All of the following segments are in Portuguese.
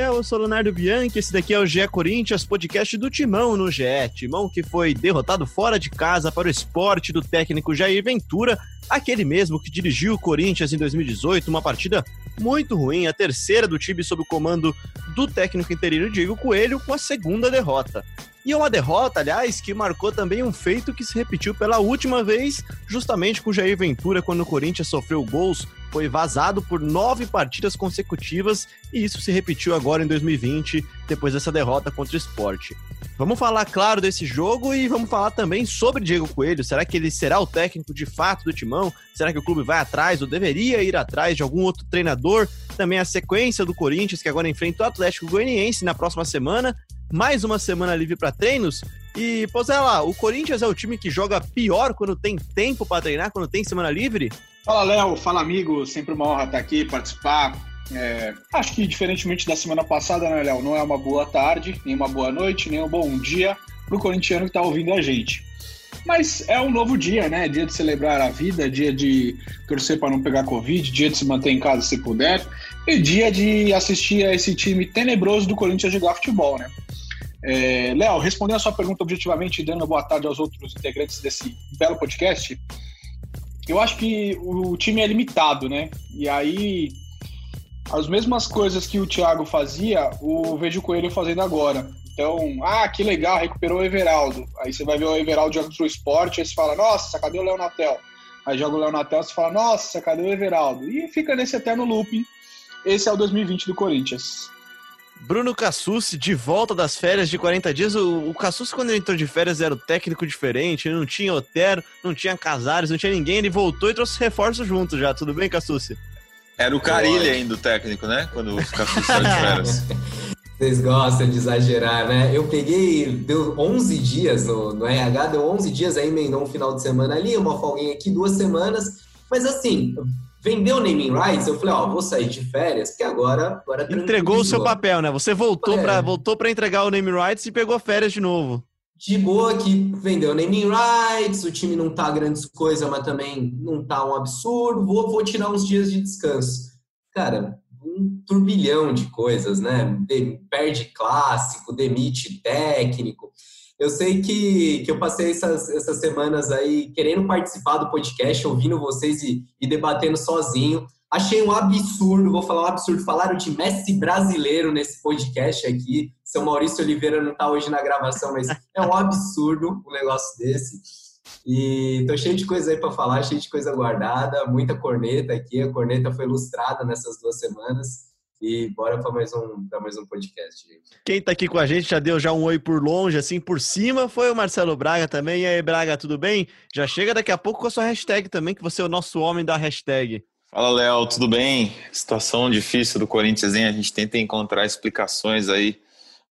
fiel, eu sou Leonardo Bianchi, esse daqui é o GE Corinthians, podcast do Timão no GE. Timão que foi derrotado fora de casa para o esporte do técnico Jair Ventura, aquele mesmo que dirigiu o Corinthians em 2018, uma partida muito ruim, a terceira do time sob o comando do técnico interino Diego Coelho, com a segunda derrota. E uma derrota, aliás, que marcou também um feito que se repetiu pela última vez, justamente com Jair Ventura, quando o Corinthians sofreu gols, foi vazado por nove partidas consecutivas, e isso se repetiu agora em 2020, depois dessa derrota contra o esporte. Vamos falar, claro, desse jogo e vamos falar também sobre Diego Coelho. Será que ele será o técnico de fato do timão? Será que o clube vai atrás ou deveria ir atrás de algum outro treinador? Também a sequência do Corinthians, que agora enfrenta o Atlético Goianiense na próxima semana mais uma semana livre para treinos. E, lá, o Corinthians é o time que joga pior quando tem tempo para treinar, quando tem semana livre? Fala, Léo. Fala, amigo. Sempre uma honra estar aqui, participar. É, acho que, diferentemente da semana passada, né, Léo? Não é uma boa tarde, nem uma boa noite, nem um bom dia para o corintiano que está ouvindo a gente. Mas é um novo dia, né? Dia de celebrar a vida, dia de torcer para não pegar Covid, dia de se manter em casa se puder, e dia de assistir a esse time tenebroso do Corinthians jogar futebol, né? É, Léo, respondendo a sua pergunta objetivamente, dando boa tarde aos outros integrantes desse belo podcast, eu acho que o time é limitado, né? E aí, as mesmas coisas que o Thiago fazia, o Vejo Coelho fazendo agora. Então, ah, que legal, recuperou o Everaldo. Aí você vai ver o Everaldo jogando pro esporte, aí você fala, nossa, cadê o Leonatel? Aí joga o Leonatel, você fala, nossa, cadê o Everaldo? E fica nesse eterno looping. Esse é o 2020 do Corinthians. Bruno Cassucci, de volta das férias de 40 dias. O, o Cassucci, quando ele entrou de férias, era o técnico diferente, não tinha Otero, não tinha Casares, não tinha ninguém. Ele voltou e trouxe reforços juntos já. Tudo bem, Cassucci? Era o Carilli ainda o técnico, né? Quando o Cassucci saiu de férias. Vocês gostam de exagerar, né? Eu peguei, deu 11 dias no, no RH, deu 11 dias, aí emendou um final de semana ali, uma folguinha aqui, duas semanas. Mas assim, vendeu o naming rights, eu falei, ó, vou sair de férias, porque agora... agora Entregou o seu papel, né? Você voltou é. para voltou para entregar o naming rights e pegou férias de novo. De boa que vendeu o naming rights, o time não tá grandes coisas, mas também não tá um absurdo, vou, vou tirar uns dias de descanso. Cara, um turbilhão de coisas, né? De, perde clássico, demite técnico. Eu sei que, que eu passei essas, essas semanas aí querendo participar do podcast, ouvindo vocês e, e debatendo sozinho. Achei um absurdo, vou falar um absurdo, falaram de Messi brasileiro nesse podcast aqui. Seu Maurício Oliveira não está hoje na gravação, mas é um absurdo um negócio desse. E tô cheio de coisa aí para falar, cheio de coisa guardada, muita corneta aqui. A corneta foi ilustrada nessas duas semanas. E bora para mais um para mais um podcast, gente. Quem tá aqui com a gente já deu já um oi por longe, assim por cima, foi o Marcelo Braga também. E aí, Braga, tudo bem? Já chega daqui a pouco com a sua hashtag também, que você é o nosso homem da hashtag. Fala, Léo, tudo bem? Situação difícil do Corinthians, hein? A gente tenta encontrar explicações aí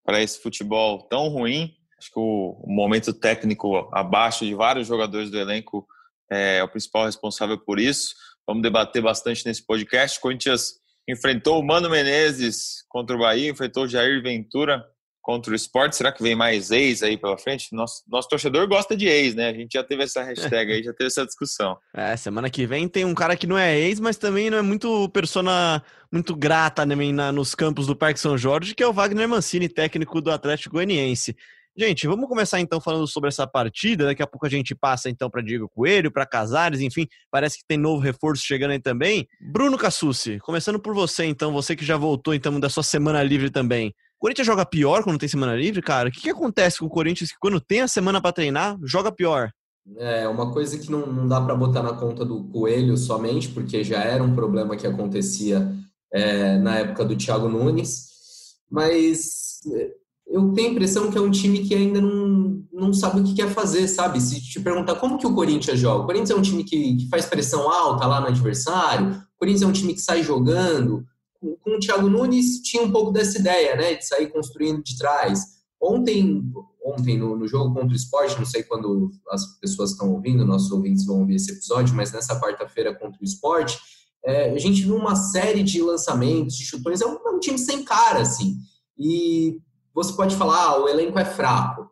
para esse futebol tão ruim. Acho que o, momento técnico abaixo de vários jogadores do elenco é o principal responsável por isso. Vamos debater bastante nesse podcast. Corinthians enfrentou o Mano Menezes contra o Bahia, enfrentou o Jair Ventura contra o esporte. Será que vem mais ex aí pela frente? Nosso, nosso torcedor gosta de ex, né? A gente já teve essa hashtag aí, já teve essa discussão. É, semana que vem tem um cara que não é ex, mas também não é muito persona muito grata na, nos campos do Parque São Jorge, que é o Wagner Mancini, técnico do Atlético Goianiense. Gente, vamos começar então falando sobre essa partida. Daqui a pouco a gente passa então para Diego Coelho, para Casares, enfim, parece que tem novo reforço chegando aí também. Bruno Cassucci, começando por você então, você que já voltou então da sua semana livre também. O Corinthians joga pior quando tem semana livre, cara? O que, que acontece com o Corinthians que quando tem a semana para treinar, joga pior? É uma coisa que não, não dá para botar na conta do Coelho somente, porque já era um problema que acontecia é, na época do Thiago Nunes, mas eu tenho a impressão que é um time que ainda não, não sabe o que quer fazer, sabe? Se te perguntar como que o Corinthians joga, o Corinthians é um time que, que faz pressão alta lá no adversário, o Corinthians é um time que sai jogando. Com, com o Thiago Nunes tinha um pouco dessa ideia, né? De sair construindo de trás. Ontem, ontem no, no jogo contra o esporte, não sei quando as pessoas estão ouvindo, nossos ouvintes vão ouvir esse episódio, mas nessa quarta-feira contra o esporte, é, a gente viu uma série de lançamentos, de chutões, é um, é um time sem cara, assim. E você pode falar, ah, o elenco é fraco.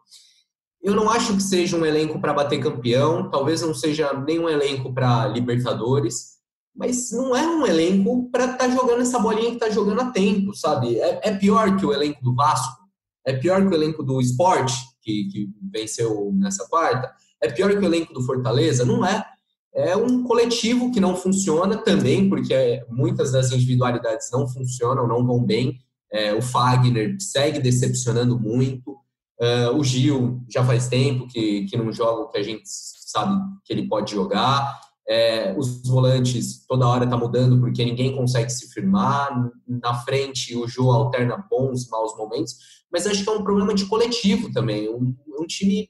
Eu não acho que seja um elenco para bater campeão, talvez não seja nenhum elenco para Libertadores, mas não é um elenco para estar tá jogando essa bolinha que está jogando há tempo, sabe? É, é, pior que o elenco do Vasco, é pior que o elenco do Sport, que, que venceu nessa quarta, é pior que o elenco do Fortaleza? Não é. É um coletivo que não funciona também, porque muitas das individualidades não funcionam, não vão bem. É, o Fagner segue decepcionando muito. Uh, o Gil já faz tempo que, que não joga o que a gente sabe que ele pode jogar. É, os volantes toda hora está mudando porque ninguém consegue se firmar. Na frente, o Ju alterna bons, maus momentos. Mas acho que é um problema de coletivo também. Um, um time.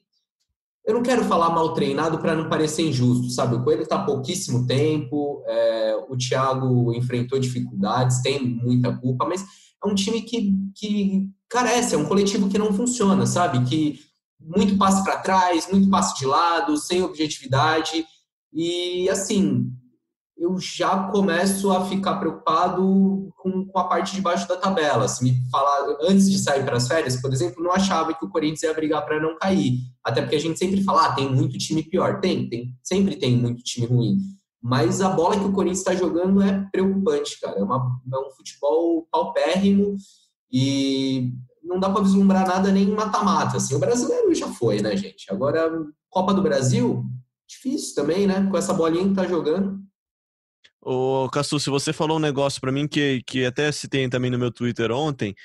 Eu não quero falar mal treinado para não parecer injusto, sabe? O Coelho está pouquíssimo tempo, é, o Thiago enfrentou dificuldades, tem muita culpa, mas é um time que, que carece, é um coletivo que não funciona, sabe? Que muito passe para trás, muito passe de lado, sem objetividade. E assim, eu já começo a ficar preocupado com, com, a parte de baixo da tabela. Se me falar antes de sair para as férias, por exemplo, não achava que o Corinthians ia brigar para não cair. Até porque a gente sempre fala, ah, tem muito time pior. Tem, tem, sempre tem muito time ruim. Mas a bola que o Corinthians está jogando é preocupante, cara. É, uma, é um futebol paupérrimo e não dá para vislumbrar nada nem mata-mata. Assim, o brasileiro já foi, né, gente? Agora, Copa do Brasil, difícil também, né? Com essa bolinha que tá jogando. Ô, Cassu, se você falou um negócio para mim que, que até citei também no meu Twitter ontem,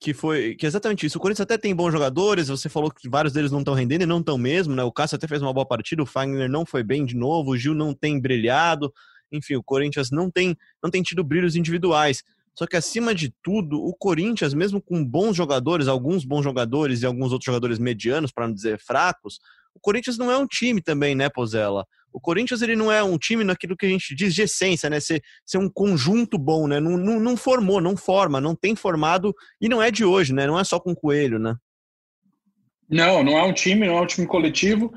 que foi que é exatamente isso. O Corinthians até tem bons jogadores, você falou que vários deles não estão rendendo e não estão mesmo, né? O Cássio até fez uma boa partida, o Fagner não foi bem de novo, o Gil não tem brilhado. Enfim, o Corinthians não tem não tem tido brilhos individuais. Só que acima de tudo, o Corinthians, mesmo com bons jogadores, alguns bons jogadores e alguns outros jogadores medianos, para não dizer fracos, o Corinthians não é um time também, né, Pozella? O Corinthians ele não é um time naquilo que a gente diz de essência, né? Ser, ser um conjunto bom, né? Não, não, não formou, não forma, não tem formado e não é de hoje, né? Não é só com coelho, né? Não, não é um time, não é um time coletivo,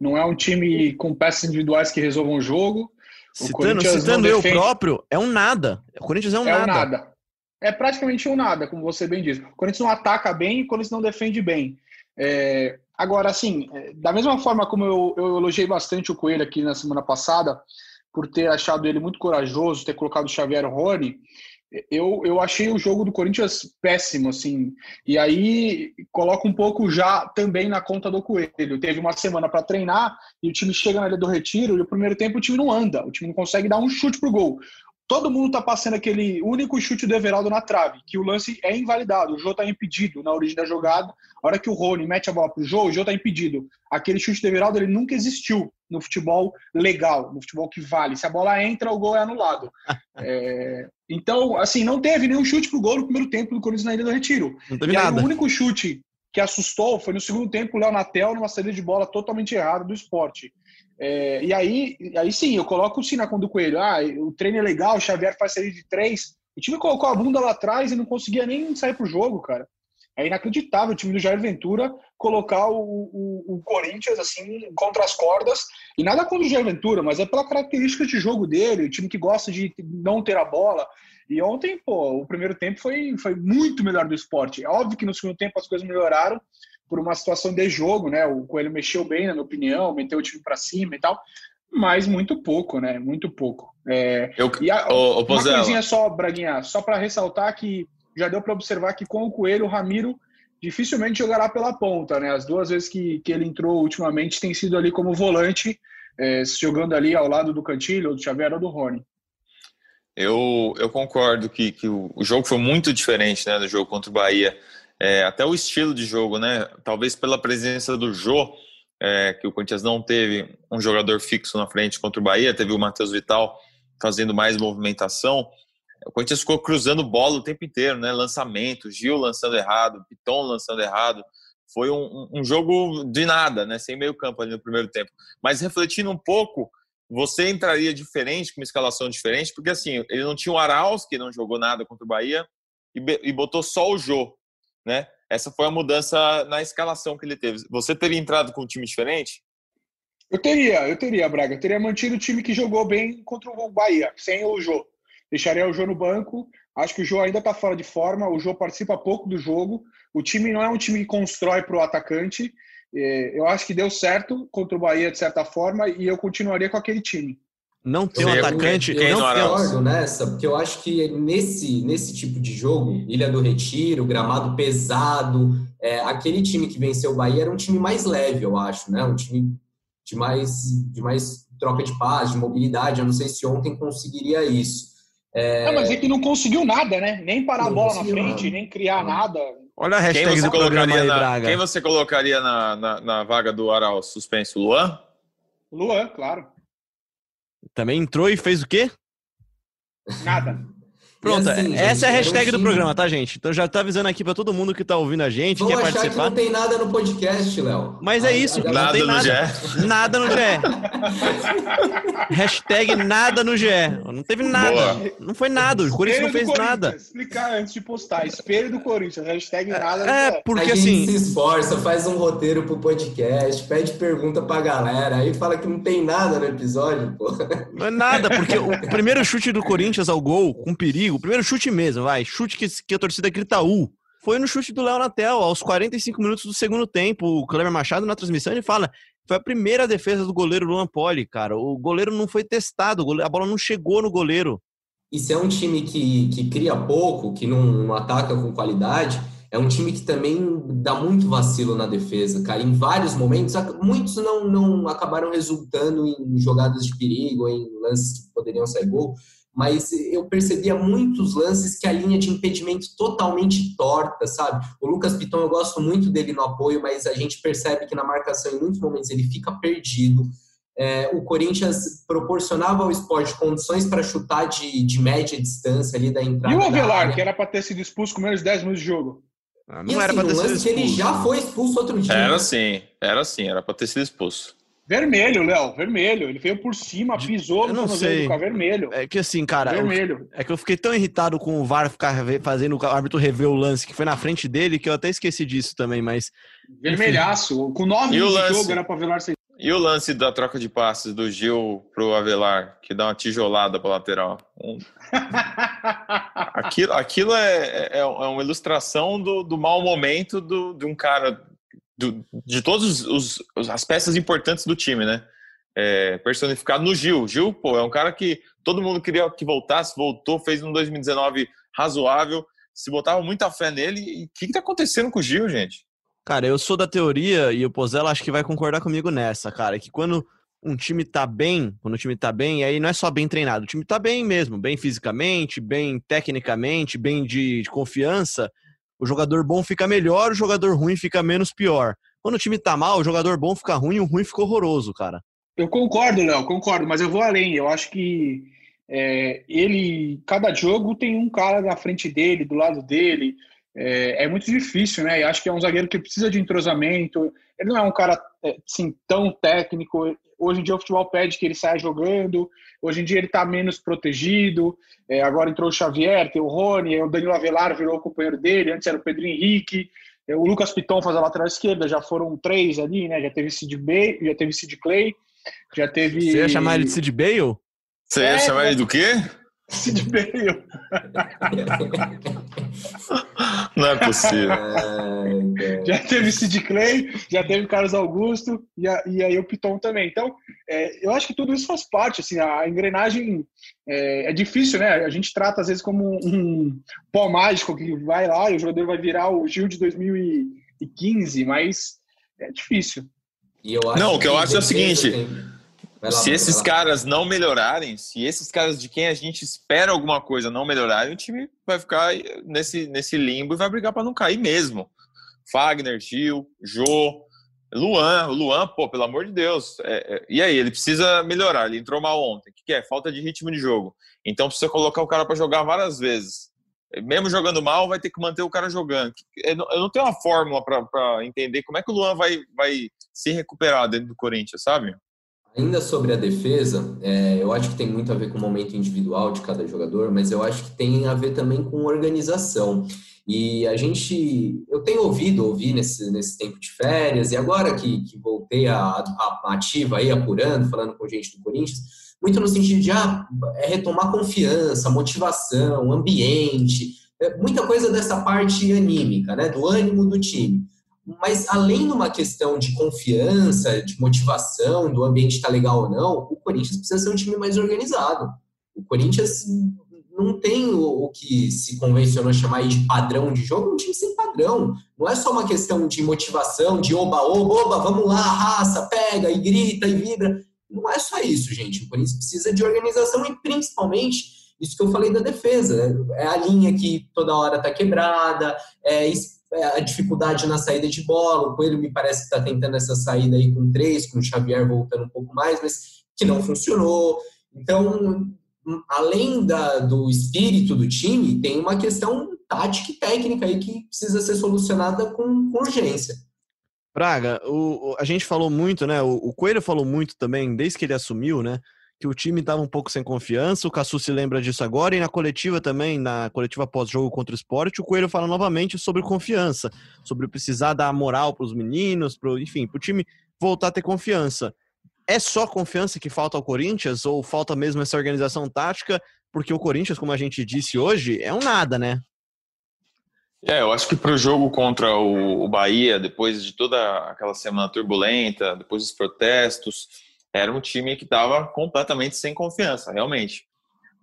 não é um time com peças individuais que resolvam o jogo. Citando, citando eu próprio, é um nada. O Corinthians é um é nada. Um nada. É praticamente um nada, como você bem diz. O Corinthians não ataca bem e o Corinthians não defende bem. É, Agora, assim, é, da mesma forma como eu, eu elogiei bastante o Coelho aqui na semana passada, por ter achado ele muito corajoso, ter colocado o Xavier Rony, eu, eu achei o jogo do Corinthians péssimo, assim. E aí coloca um pouco já também na conta do Coelho. Teve uma semana para treinar e o time chega na área do retiro e o primeiro tempo o time não anda, o time não consegue dar um chute pro gol todo mundo está passando aquele único chute do Everaldo na trave, que o lance é invalidado, o Jô está impedido na origem da jogada. A hora que o Rony mete a bola para o Jô, o Jô está impedido. Aquele chute do Everaldo ele nunca existiu no futebol legal, no futebol que vale. Se a bola entra, o gol é anulado. é... Então, assim, não teve nenhum chute pro gol no primeiro tempo do Corinthians na Ilha do Retiro. Não teve e nada. Aí, o único chute que assustou foi no segundo tempo o Léo Natel numa saída de bola totalmente errada do esporte. É, e aí, aí sim, eu coloco sim na conta do Coelho. Ah, o treino é legal, o Xavier faz sair de três. O time colocou a bunda lá atrás e não conseguia nem sair pro jogo, cara. É inacreditável o time do Jair Ventura colocar o, o, o, Corinthians assim contra as cordas. E nada contra o Jair Ventura, mas é pela característica de jogo dele, o time que gosta de não ter a bola. E ontem, pô, o primeiro tempo foi, foi muito melhor do esporte. É óbvio que no segundo tempo as coisas melhoraram, por uma situação de jogo, né? O Coelho mexeu bem, na minha opinião, meteu o time para cima e tal, mas muito pouco, né? Muito pouco. É, Eu, e a, ô, ô, uma coisinha só, Braguinha, só para ressaltar que já deu para observar que com o Coelho, o Ramiro dificilmente jogará pela ponta, né? As duas vezes que, que ele entrou ultimamente tem sido ali como volante, é, jogando ali ao lado do Cantilho, do Xavier ou do Rony. Eu, eu concordo que, que o, o jogo foi muito diferente né, do jogo contra o Bahia. É, até o estilo de jogo, né? Talvez pela presença do Jô, é, que o Corinthians não teve um jogador fixo na frente contra o Bahia, teve o Matheus Vital fazendo mais movimentação. O Corinthians ficou cruzando bola o tempo inteiro, né? Lançamento, Gil lançando errado, Piton lançando errado. Foi um, um jogo de nada, né? Sem meio campo ali no primeiro tempo. Mas refletindo um pouco, você entraria diferente, com uma escalação diferente, porque assim, ele não tinha o Arauz, que não jogou nada contra o Bahia, e, e botou só o Jô né? Essa foi a mudança na escalação que ele teve. Você teria entrado com um time diferente? Eu teria, eu teria, Braga. Eu teria mantido o time que jogou bem contra o Bahia, sem o Jô. Deixaria o Jô no banco. Acho que o Jô ainda está fora de forma. O Jô participa pouco do jogo. O time não é um time que constrói para o atacante. É, eu acho que deu certo contra o Bahia, de certa forma, e eu continuaria com aquele time. Não ter um atacante. Eu, eu não concordo nessa, porque eu acho que nesse, nesse tipo de jogo, Ilha do Retiro, gramado pesado, é, aquele time que venceu o Bahia era um time mais leve, eu acho, né? Um time de mais, de mais troca de paz, de mobilidade. Eu não sei se ontem conseguiria isso. É... Não, mas é que não conseguiu nada, né? Nem parar não a bola na frente, nada. nem criar nada. Olha a hashtag quem você do programa aí, na, Braga. Quem você colocaria na, na, na vaga do Aral suspenso? Luan? Luan, claro. Também entrou e fez o quê? Nada. Pronto, assim, essa gente, é a hashtag do programa, tá, gente? Então já tá avisando aqui pra todo mundo que tá ouvindo a gente, Vão quer achar participar. Que não tem nada no podcast, Léo. Mas é isso, nada não tem no nada. GE. Nada no GE. hashtag nada no GE. Não teve nada. Boa. Não foi nada. O Corinthians não fez nada. Explicar antes de postar. Espelho do Corinthians. Hashtag nada no É, porque a assim. se esforça, faz um roteiro pro podcast, pede pergunta pra galera, aí fala que não tem nada no episódio, pô. Não é nada, porque o primeiro chute do Corinthians ao gol, com perigo, o primeiro chute mesmo mesmo, vai. Chute que, que a torcida grita U. Foi no chute do Léo Natel, aos 45 minutos do segundo tempo. O Cleber Machado, na transmissão, ele fala: foi a primeira defesa do goleiro Luan Poli, cara. O goleiro não foi testado, a bola não chegou no goleiro. E se é um time que, que cria pouco, que não, não ataca com qualidade, é um time que também dá muito vacilo na defesa, cara. Em vários momentos, muitos não, não acabaram resultando em jogadas de perigo, em lances que poderiam sair gol, mas eu percebia muitos lances que a linha de impedimento totalmente torta, sabe? O Lucas Piton, eu gosto muito dele no apoio, mas a gente percebe que na marcação, em muitos momentos, ele fica perdido. É, o Corinthians proporcionava ao esporte condições para chutar de, de média distância ali da entrada. E o Avelar, que era para ter sido expulso com menos de 10 minutos de jogo? Ah, não e, era assim, para ter sido expulso. ele já foi expulso outro dia. Era sim, era sim, era para ter sido expulso. Vermelho, Léo, vermelho. Ele veio por cima, pisou eu não sei. do vermelho. É que assim, cara. Vermelho. Eu, é que eu fiquei tão irritado com o VAR ficar fazendo o árbitro rever o lance que foi na frente dele que eu até esqueci disso também, mas. Vermelhaço. Enfim. Com nove minutos de jogo era pra Avelar ser. E o lance da troca de passes do Gil pro Avelar, que dá uma tijolada pra lateral? Um... aquilo aquilo é, é, é, uma ilustração do, do mau momento do, de um cara do, de todas as peças importantes do time, né? É, personificado no Gil. Gil, pô, é um cara que todo mundo queria que voltasse, voltou, fez um 2019 razoável, se botava muita fé nele. E o que, está acontecendo com o Gil, gente? Cara, eu sou da teoria e o Pozella acho que vai concordar comigo nessa, cara, que quando um time tá bem, quando o time tá bem, aí não é só bem treinado, o time tá bem mesmo, bem fisicamente, bem tecnicamente, bem de, de confiança, o jogador bom fica melhor, o jogador ruim fica menos pior. Quando o time tá mal, o jogador bom fica ruim, o ruim fica horroroso, cara. Eu concordo, Léo, concordo, mas eu vou além. Eu acho que é, ele, cada jogo tem um cara na frente dele, do lado dele. É, é, muito difícil, né? Eu acho que é um zagueiro que precisa de entrosamento. Ele não é um cara é, assim, tão técnico. Hoje em dia o futebol pede que ele saia jogando. Hoje em dia ele está menos protegido. É, agora entrou o Xavier, tem o Rony, o Danilo Avelar virou o companheiro dele. Antes era o Pedro Henrique. É, o Lucas Piton faz a lateral esquerda. Já foram três ali, né? Já teve Sid Bay, já teve Sid Clay, já teve. Você ia chamar ele de Sid Bale? Você ia é, chamar ele do quê? Sid Bale. Não é possível. já teve Sid Clay, já teve Carlos Augusto e, a, e aí o Piton também. Então, é, eu acho que tudo isso faz parte. Assim, a engrenagem é, é, difícil, né? A gente trata às vezes como um pó mágico que vai lá e o jogador vai virar o Gil de 2015, mas é difícil. Não, o que eu acho é o seguinte. Lá, se esses caras não melhorarem, se esses caras de quem a gente espera alguma coisa não melhorarem, o time vai ficar nesse, nesse limbo e vai brigar para não cair mesmo. Fagner, Gil, Jô, Luan, Luan, pô, pelo amor de Deus. É, é, e aí, ele precisa melhorar. Ele entrou mal ontem. O que, que é? Falta de ritmo de jogo. Então precisa colocar o cara para jogar várias vezes. Mesmo jogando mal, vai ter que manter o cara jogando. Eu não tenho uma fórmula para entender como é que o Luan vai, vai se recuperar dentro do Corinthians, sabe? Ainda sobre a defesa, é, eu acho que tem muito a ver com o momento individual de cada jogador, mas eu acho que tem a ver também com organização. E a gente, eu tenho ouvido ouvir nesse, nesse tempo de férias, e agora que, que voltei a, a, a ativa aí, apurando, falando com gente do Corinthians, muito no sentido de ah, é retomar confiança, motivação, ambiente, é, muita coisa dessa parte anímica, né, do ânimo do time. Mas além de uma questão de confiança, de motivação, do ambiente estar tá legal ou não, o Corinthians precisa ser um time mais organizado. O Corinthians não tem o, que se convencionou chamar de padrão de jogo, um time sem padrão. Não é só uma questão de motivação, de oba, oba, oba, vamos lá, raça, pega e grita e vibra. Não é só isso, gente. O Corinthians precisa de organização e principalmente isso que eu falei da defesa. Né? É a linha que toda hora está quebrada, é a dificuldade na saída de bola. O Coelho me parece que está tentando essa saída aí com três, com o Xavier voltando um pouco mais, mas que não funcionou. Então, além da, do espírito do time, tem uma questão tática e técnica aí que precisa ser solucionada com, com urgência. Praga, o, a gente falou muito, né? O, o, Coelho falou muito também, desde que ele assumiu, né? Que o time estava um pouco sem confiança. O Cassu se lembra disso agora. E na coletiva também, na coletiva pós-jogo contra o esporte, o Coelho fala novamente sobre confiança, sobre precisar dar moral para os meninos, pro, enfim, para o time voltar a ter confiança. É só confiança que falta ao Corinthians ou falta mesmo essa organização tática? Porque o Corinthians, como a gente disse hoje, é um nada, né? É, eu acho que para o jogo contra o, Bahia, depois de toda aquela semana turbulenta, depois dos protestos, era um time que estava completamente sem confiança, realmente.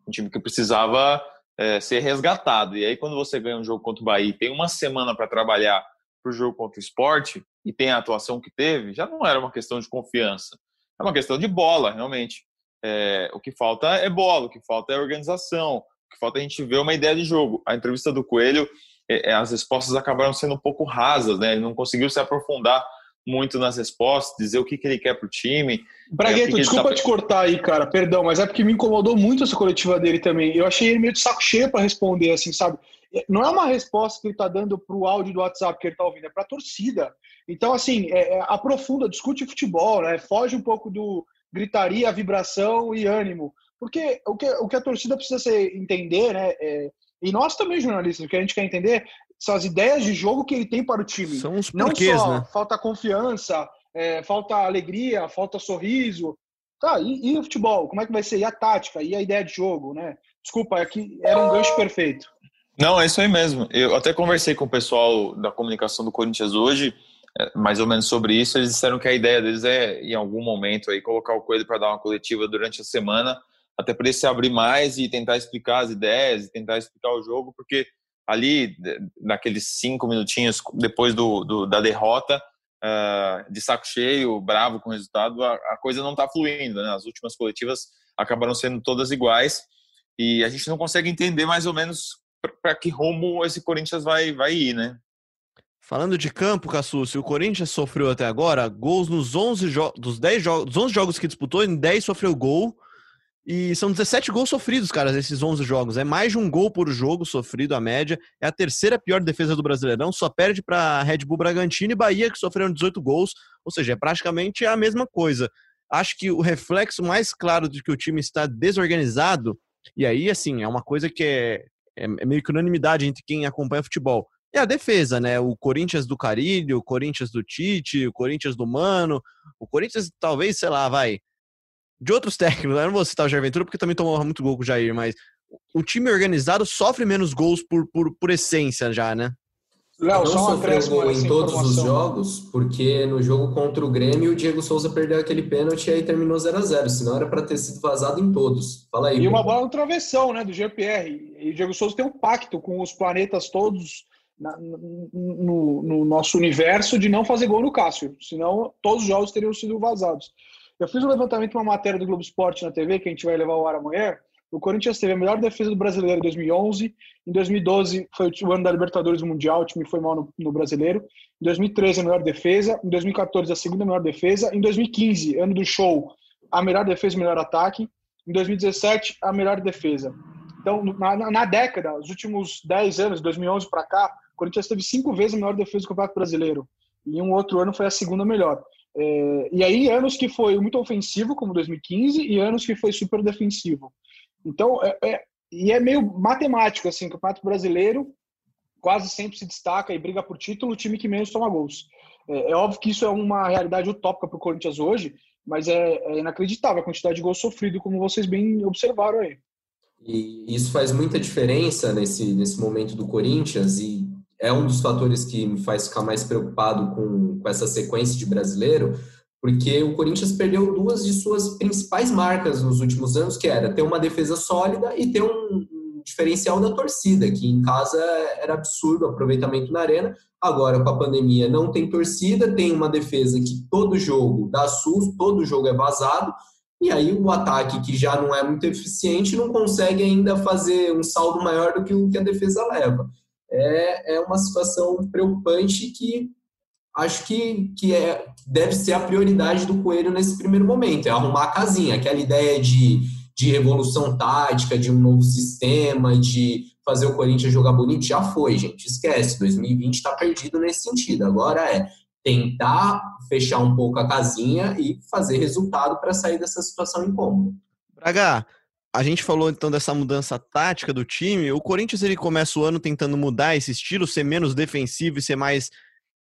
Um time que precisava é, ser resgatado. E aí, quando você ganha um jogo contra o Bahia tem uma semana para trabalhar para o jogo contra o esporte e tem a atuação que teve, já não era uma questão de confiança. É uma questão de bola, realmente. É, o que falta é bola, o que falta é organização, o que falta é a gente ver uma ideia de jogo. A entrevista do Coelho, é, é, as respostas acabaram sendo um pouco rasas, né? Ele não conseguiu se aprofundar muito nas respostas, dizer o que, que ele quer para o time. Bragueto, é, desculpa tá... te cortar aí, cara, perdão, mas é porque me incomodou muito essa coletiva dele também. Eu achei ele meio de saco cheio para responder, assim, sabe? Não é uma resposta que ele está dando para o áudio do WhatsApp que ele está ouvindo, é para a torcida. Então, assim, é, é, aprofunda, discute futebol, né? Foge um pouco do gritaria, vibração e ânimo. Porque o que, o que a torcida precisa ser, entender, né? É, e nós também, jornalistas, o que a gente quer entender são as ideias de jogo que ele tem para o time. São os porquês, Não só né? falta confiança, é, falta alegria, falta sorriso. Tá, e, e, o futebol? Como é que vai ser? E a tática? E a ideia de jogo, né? Desculpa, é que era um gancho perfeito. Não, é isso aí mesmo. Eu até conversei com o pessoal da comunicação do Corinthians hoje é, mais ou menos sobre isso. Eles disseram que a ideia deles é, em algum momento, aí colocar o Coelho para dar uma coletiva durante a semana, até para ele se abrir mais e tentar explicar as ideias, e tentar explicar o jogo, porque ali, naqueles cinco minutinhos depois do, do da derrota, uh, de saco cheio, bravo com o resultado, a, a coisa não está fluindo. Né? As últimas coletivas acabaram sendo todas iguais e a gente não consegue entender mais ou menos para que rumo esse Corinthians vai, vai ir, né? Falando de campo, Cassu, se o Corinthians sofreu até agora gols nos 11 dos 10 jogos, dos 11 jogos que disputou, em 10 sofreu gol. E são 17 gols sofridos, cara, nesses 11 jogos. É mais de um gol por jogo sofrido, a média. É a terceira pior defesa do Brasileirão. Só perde para Red Bull Bragantino e Bahia, que sofreram 18 gols. Ou seja, é praticamente a mesma coisa. Acho que o reflexo mais claro de que o time está desorganizado, e aí, assim, é uma coisa que é, é, é meio que unanimidade entre quem acompanha futebol é a defesa, né? O Corinthians do Carilho, o Corinthians do Tite, o Corinthians do Mano, o Corinthians talvez, sei lá, vai, de outros técnicos, eu não vou citar o Jair Ventura porque também tomou muito gol com o Jair, mas o time organizado sofre menos gols por, por, por essência já, né? Léo, não sofreu gol em todos os jogos, porque no jogo contra o Grêmio o Diego Souza perdeu aquele pênalti e aí terminou 0 a 0 senão era para ter sido vazado em todos. Fala aí. E uma bola no travessão, né, do GPR. E o Diego Souza tem um pacto com os planetas todos na, no, no, nosso universo de não fazer gol no Cássio, senão todos os jogos teriam sido vazados. Eu fiz um levantamento, uma matéria do Globo Esporte na TV, que a gente vai levar ao ar amanhã. O Corinthians teve a melhor defesa do brasileiro em 2011. Em 2012 foi o ano da Libertadores Mundial, o time foi mal no, no brasileiro. Em 2013 a melhor defesa. Em 2014 a segunda melhor defesa. Em 2015, ano do show, a melhor defesa e melhor ataque. Em 2017, a melhor defesa. Então, na, na década, os últimos 10 anos, 2011 para cá, o Corinthians teve cinco vezes a melhor defesa do Campeonato Brasileiro. E um outro ano foi a segunda melhor. É, e aí, anos que foi muito ofensivo, como 2015, e anos que foi super defensivo. Então, é, é, e é meio matemático, assim, o Campeonato Brasileiro quase sempre se destaca e briga por título o time que menos toma gols. É, é óbvio que isso é uma realidade utópica para o Corinthians hoje, mas é, é, inacreditável a quantidade de gols sofrido, como vocês bem observaram aí. E isso faz muita diferença nesse, nesse momento do Corinthians e é um dos fatores que me faz ficar mais preocupado com, com essa sequência de brasileiro, porque o Corinthians perdeu duas de suas principais marcas nos últimos anos, que era ter uma defesa sólida e ter um, diferencial da torcida, que em casa era absurdo o aproveitamento na arena. Agora, com a pandemia, não tem torcida, tem uma defesa que todo jogo dá susto, todo jogo é vazado, e aí o ataque, que já não é muito eficiente, não consegue ainda fazer um saldo maior do que o que a defesa leva. É, é uma situação preocupante que acho que, que é, deve ser a prioridade do Coelho nesse primeiro momento, é arrumar a casinha, aquela ideia de, de revolução tática, de um novo sistema, de fazer o Corinthians jogar bonito, já foi, gente, esquece, 2020 está perdido nesse sentido, agora é tentar fechar um pouco a casinha e fazer resultado para sair dessa situação incômoda. Braga, a gente falou então dessa mudança tática do time. O Corinthians ele começa o ano tentando mudar esse estilo, ser menos defensivo e ser mais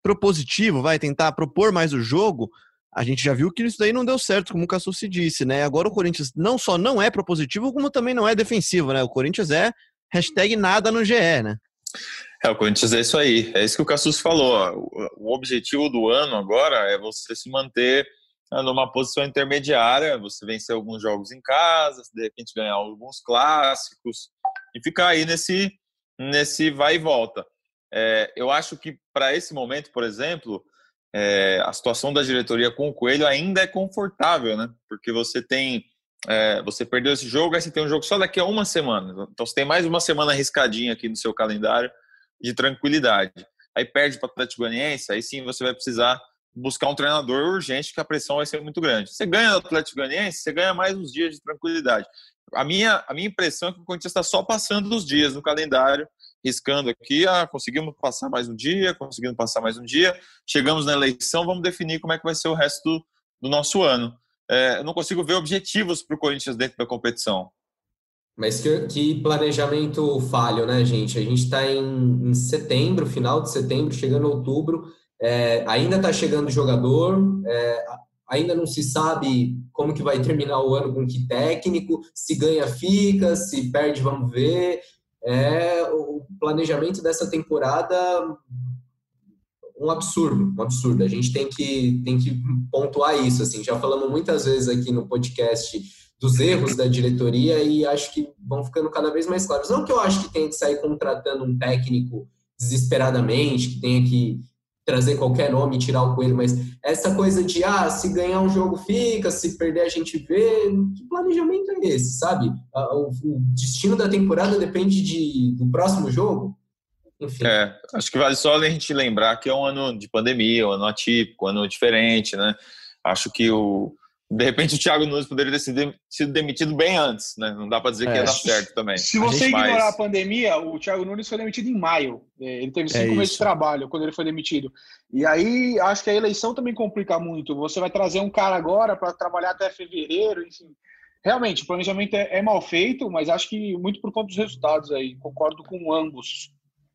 propositivo, vai tentar propor mais o jogo, a gente já viu que isso daí não deu certo, como o Cassucci disse, né? Agora o Corinthians não só não é propositivo, como também não é defensivo, né? O Corinthians é hashtag nada no GE, né? É, o Corinthians é isso aí. É isso que o Cassus falou. O objetivo do ano agora é você se manter numa posição intermediária, você vencer alguns jogos em casa, de repente ganhar alguns clássicos e ficar aí nesse, nesse vai e volta. É, eu acho que para esse momento, por exemplo, é, a situação da diretoria com o Coelho ainda é confortável, né? Porque você tem. É, você perdeu esse jogo, aí você tem um jogo só daqui a uma semana. Então você tem mais uma semana arriscadinha aqui no seu calendário de tranquilidade. Aí perde para o Atlético Goianiense, aí sim você vai precisar buscar um treinador urgente, que a pressão vai ser muito grande. Você ganha do Atlético Goianiense, você ganha mais uns dias de tranquilidade. A minha, a minha impressão é que o Corinthians está só passando os dias no calendário riscando aqui, ah, conseguimos passar mais um dia, conseguimos passar mais um dia, chegamos na eleição, vamos definir como é que vai ser o resto do, do nosso ano. É, eu não consigo ver objetivos para o Corinthians dentro da competição. Mas que, que, planejamento falho, né, gente? A gente está em, em, setembro, final de setembro, chegando outubro, é, ainda está chegando jogador, é, ainda não se sabe como que vai terminar o ano com que técnico, se ganha fica, se perde vamos ver, é o planejamento dessa temporada um absurdo, um absurdo. A gente tem que, tem que pontuar isso. Assim, já falamos muitas vezes aqui no podcast dos erros da diretoria e acho que vão ficando cada vez mais claros. Não que eu acho que tem que sair contratando um técnico desesperadamente, que tenha que trazer qualquer nome e tirar o coelho, mas essa coisa de, ah, se ganhar um jogo fica, se perder a gente vê, que planejamento é esse, sabe? O, destino da temporada depende de, do próximo jogo. Enfim. É, acho que vale só a gente lembrar que é um ano de pandemia, um ano atípico, um ano diferente, né? Acho que o, de repente o Thiago Nunes poderia ter sido demitido bem antes, né? Não dá para dizer é. que ia dar certo também. Se você ignorar a pandemia, o Thiago Nunes foi demitido em maio. É, ele teve é cinco é meses de trabalho quando ele foi demitido. E aí acho que a eleição também complica muito. Você vai trazer um cara agora para trabalhar até fevereiro, enfim. Realmente, o planejamento é, é mal feito, mas acho que muito por conta dos resultados aí. Concordo com ambos.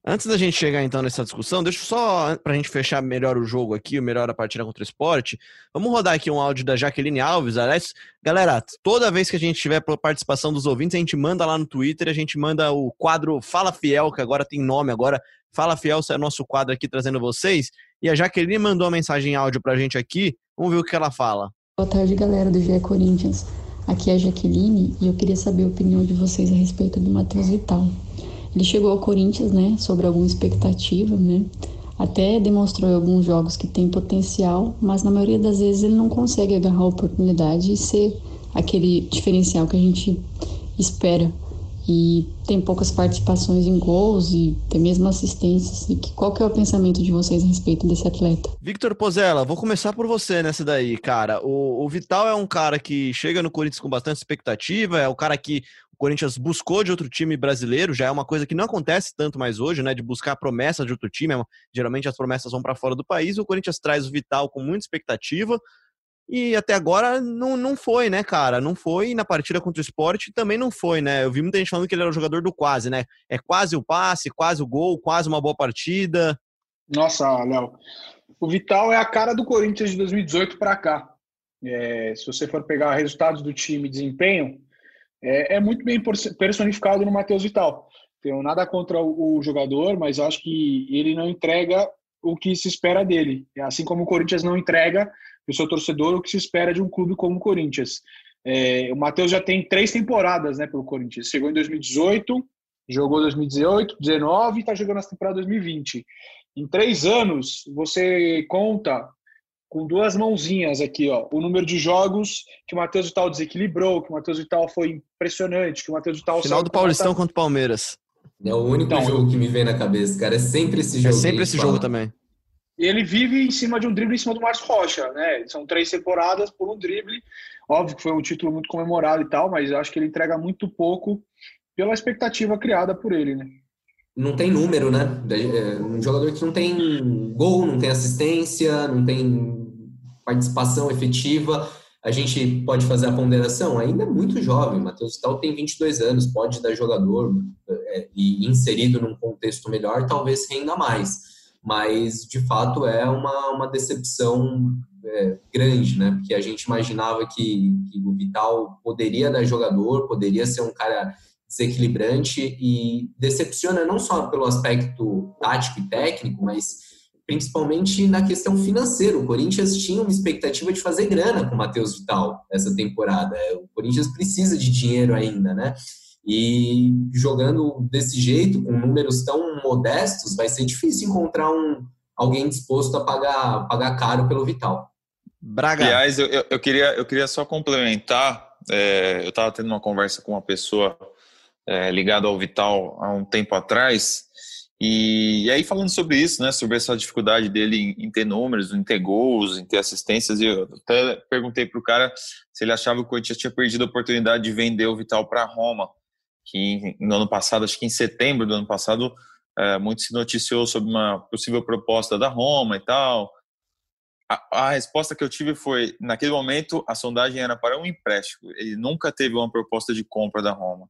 Antes da gente chegar então nessa discussão, deixa só para a gente fechar melhor o jogo aqui, melhor a partida contra o esporte. Vamos rodar aqui um áudio da Jaqueline Alves. Aliás, galera, toda vez que a gente tiver participação dos ouvintes, a gente manda lá no Twitter, a gente manda o quadro Fala Fiel, que agora tem nome agora. Fala Fiel, é nosso quadro aqui trazendo vocês. E a Jaqueline mandou uma mensagem em áudio para a gente aqui. Vamos ver o que ela fala. Boa tarde, galera do GE Corinthians. Aqui é a Jaqueline e eu queria saber a opinião de vocês a respeito do Matheus Vital. Ele chegou ao Corinthians, né, sobre alguma expectativa, né? Até demonstrou em alguns jogos que tem potencial, mas na maioria das vezes ele não consegue agarrar a oportunidade e ser aquele diferencial que a gente espera. E tem poucas participações em gols e tem mesmo assistências. E que, qual que é o pensamento de vocês a respeito desse atleta? Victor Pozella, vou começar por você nessa daí, cara. O, o Vital é um cara que chega no Corinthians com bastante expectativa, é o cara que o Corinthians buscou de outro time brasileiro, já é uma coisa que não acontece tanto mais hoje, né? De buscar promessa de outro time. É geralmente as promessas vão para fora do país. O Corinthians traz o Vital com muita expectativa. E até agora não, não foi, né, cara? Não foi. na partida contra o esporte também não foi, né? Eu vi muita gente falando que ele era o jogador do quase, né? É quase o passe, quase o gol, quase uma boa partida. Nossa, Léo. O Vital é a cara do Corinthians de 2018 para cá. É, se você for pegar resultados do time desempenho, é, é muito bem personificado no Matheus Vital. Tenho nada contra o, jogador, mas acho que ele não entrega o que se espera dele. Assim como o Corinthians não entrega o seu torcedor o que se espera de um clube como o Corinthians. É, o Matheus já tem três temporadas né, pelo Corinthians. Chegou em 2018, jogou 2018, 2019 e está jogando essa temporada 2020. Em três anos, você conta com duas mãozinhas aqui, ó, o número de jogos que o Matheus Vital desequilibrou, que o Matheus Vital foi impressionante, que o Matheus Vital... Final do Paulistão contra o Palmeiras. É o único então, jogo que me vem na cabeça, cara. É sempre esse é jogo. É sempre esse fala. jogo também. E ele vive em cima de um drible em cima do Márcio Rocha, né? São três temporadas por um drible. Óbvio que foi um título muito comemorado e tal, mas eu acho que ele entrega muito pouco pela expectativa criada por ele, né? Não tem número, né? É, um jogador que não tem gol, não tem assistência, não tem participação efetiva. A gente pode fazer a ponderação, ainda é muito jovem. Matheus Tal tem 22 anos, pode dar jogador é, e inserido num contexto melhor, talvez renda mais mas de fato é uma, uma decepção é, grande, né? Porque a gente imaginava que, que, o Vital poderia dar jogador, poderia ser um cara desequilibrante e decepciona não só pelo aspecto tático e técnico, mas principalmente na questão financeira. O Corinthians tinha uma expectativa de fazer grana com o Matheus Vital essa temporada. O Corinthians precisa de dinheiro ainda, né? E jogando desse jeito, com números tão modestos, vai ser difícil encontrar um, alguém disposto a pagar, pagar caro pelo Vital. Braga. Aliás, eu, eu, queria, eu queria só complementar. É, eu estava tendo uma conversa com uma pessoa é, ligada ao Vital há um tempo atrás. E, e, aí, falando sobre isso, né, sobre essa dificuldade dele em, em, ter números, em ter gols, em ter assistências, eu até perguntei para o cara se ele achava que o Corinthians tinha perdido a oportunidade de vender o Vital para Roma que no ano passado, acho que em setembro do ano passado, é, muito se noticiou sobre uma possível proposta da Roma e tal. A, a, resposta que eu tive foi, naquele momento, a sondagem era para um empréstimo. Ele nunca teve uma proposta de compra da Roma.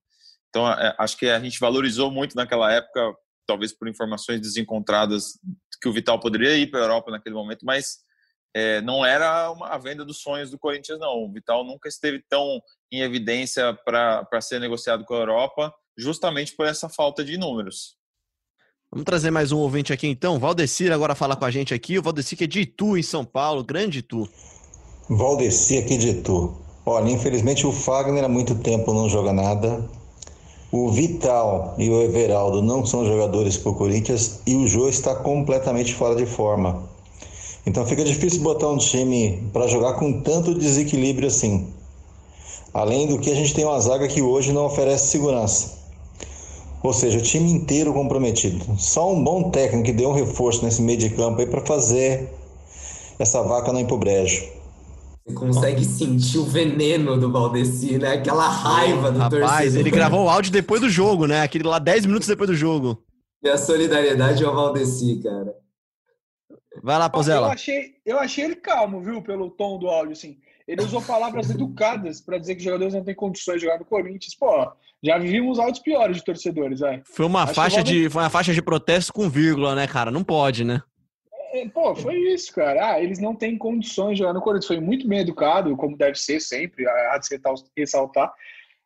Então, é, acho que a gente valorizou muito naquela época, talvez por informações desencontradas, que o Vital poderia ir para a Europa naquele momento, mas é, não era uma, a venda dos sonhos do Corinthians, não. O Vital nunca esteve tão em evidência para ser negociado com a Europa, justamente por essa falta de números. Vamos trazer mais um ouvinte aqui então. Valdecir agora fala com a gente aqui. O Valdecir que é de Itu, em São Paulo. Grande Itu. Valdecir aqui de Itu. Olha, infelizmente o Fagner há muito tempo não joga nada. O Vital e o Everaldo não são jogadores para o Corinthians e o Jô está completamente fora de forma. Então fica difícil botar um time para jogar com tanto desequilíbrio assim. Além do que a gente tem uma zaga que hoje não oferece segurança. Ou seja, o time inteiro comprometido. Só um bom técnico que deu um reforço nesse meio de campo aí para fazer essa vaca não ir brejo. Você consegue sentir o veneno do Valdeci, né? Aquela raiva do Rapaz, torcedor. ele gravou o áudio depois do jogo, né? Aquele lá 10 minutos depois do jogo. E a solidariedade ao Valdeci, cara. Vai lá, Pozela. Eu achei, eu achei ele calmo, viu, pelo tom do áudio, assim. Ele usou palavras educadas para dizer que jogadores não têm condições de jogar no Corinthians. Pô, já vivimos áudios piores de torcedores, é. Foi uma faixa de foi uma faixa de protesto com vírgula, né, cara? Não pode, né? É, pô, foi isso, cara. Ah, eles não têm condições de jogar no Corinthians. Foi muito bem educado, como deve ser sempre, há de ressaltar.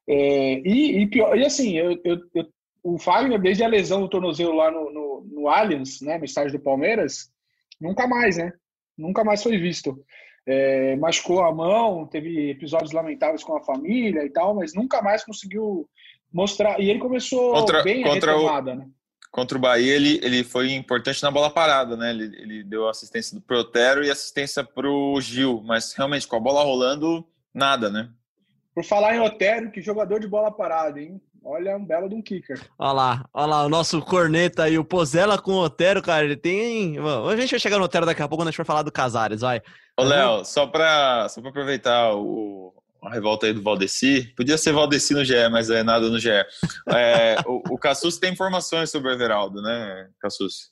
É, e, e, pior, e assim, eu, eu, eu, o Fagner, desde a lesão do tornozelo lá no, no, no Allianz, né, no estádio do Palmeiras, nunca mais, né? Nunca mais foi visto é, machucou a mão, teve episódios lamentáveis com a família e tal, mas nunca mais conseguiu mostrar. E ele começou contra, bem contra a retomada, o, né? Contra o Bahia, ele, ele foi importante na bola parada, né? Ele, ele deu assistência do Protero e assistência para o Gil, mas realmente com a bola rolando, nada, né? Por falar em Otero, que jogador de bola parada, hein? Olha, um belo de um kicker. Olha lá, olha lá, o nosso corneta aí, o Pozella com o Otero, cara, ele tem... A gente vai chegar no Otero daqui a pouco quando a gente for falar do Casares, vai. Ô, Léo, só para só pra aproveitar o, a revolta aí do Valdeci, podia ser Valdeci no GE, mas é nada no GE. É, o, o Cassus tem informações sobre o Everaldo, né, Cassus?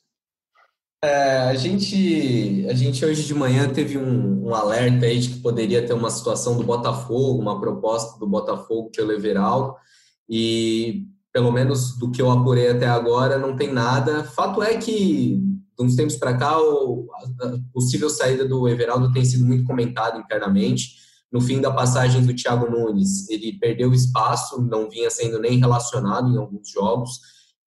É, a gente, a gente hoje de manhã teve um, um, alerta aí de que poderia ter uma situação do Botafogo, uma proposta do Botafogo pelo Everaldo e pelo menos do que eu apurei até agora, não tem nada. Fato é que, de uns tempos para cá, a possível saída do Everaldo tem sido muito comentada internamente. No fim da passagem do Thiago Nunes, ele perdeu espaço, não vinha sendo nem relacionado em alguns jogos.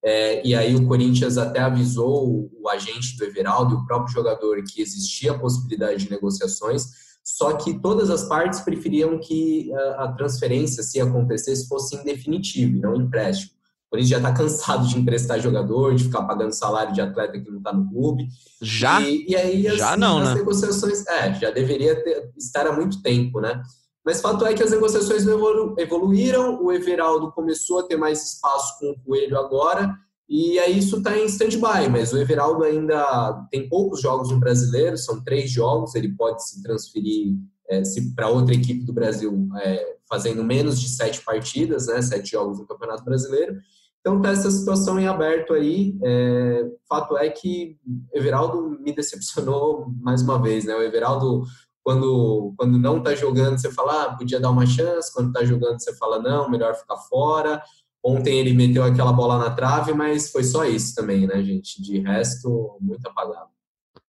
É, e aí o Corinthians até avisou o, agente do Everaldo e o próprio jogador que existia a possibilidade de negociações, só que todas as partes preferiam que a, a transferência, se acontecesse, fosse em definitivo, não empréstimo. Corinthians já está cansado de emprestar jogador, de ficar pagando salário de atleta que não está no clube. Já? E, e aí as, já não, as né? negociações, é, já deveria ter, estar há muito tempo, né? Mas fato é que as negociações evolu evoluíram, o Everaldo começou a ter mais espaço com o Coelho agora, e aí isso está em stand-by, mas o Everaldo ainda tem poucos jogos no brasileiro, são três jogos, ele pode se transferir é, para outra equipe do Brasil é, fazendo menos de sete partidas, né, sete jogos no Campeonato Brasileiro. Então está essa situação em aberto aí. É, fato é que Everaldo me decepcionou mais uma vez, né? O Everaldo quando, quando não está jogando, você fala, ah, podia dar uma chance. Quando está jogando, você fala, não, melhor ficar fora. Ontem ele meteu aquela bola na trave, mas foi só isso também, né, gente? De resto, muito apagado.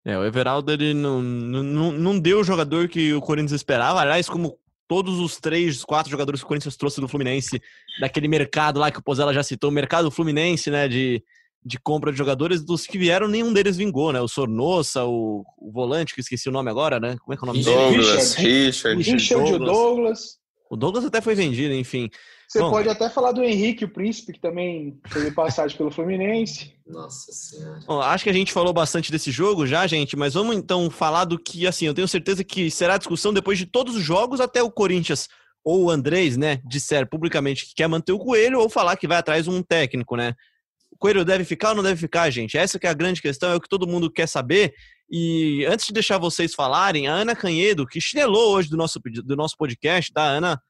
É, o Everaldo ele não, não, não deu o jogador que o Corinthians esperava. Aliás, como todos os três, quatro jogadores que o Corinthians trouxe do Fluminense, daquele mercado lá que o Pozella já citou, o mercado Fluminense, né, de, de compra de jogadores, dos que vieram, nenhum deles vingou, né? O Sornossa, o, o volante, que esqueci o nome agora, né? Como é que é o nome dele? Douglas, Richard. Richard, Richard Douglas. Douglas. O Douglas até foi vendido, enfim. Você Bom, pode até falar do Henrique, o príncipe, que também teve passagem pelo Fluminense. Nossa Senhora. Bom, acho que a gente falou bastante desse jogo já, gente, mas vamos então falar do que, assim, eu tenho certeza que será discussão depois de todos os jogos, até o Corinthians ou o Andrés, né, disser publicamente que quer manter o Coelho ou falar que vai atrás de um técnico, né? O Coelho deve ficar ou não deve ficar, gente? Essa que é a grande questão, é o que todo mundo quer saber. E antes de deixar vocês falarem, a Ana Canhedo, que chinelou hoje do nosso, do nosso podcast, tá? A Ana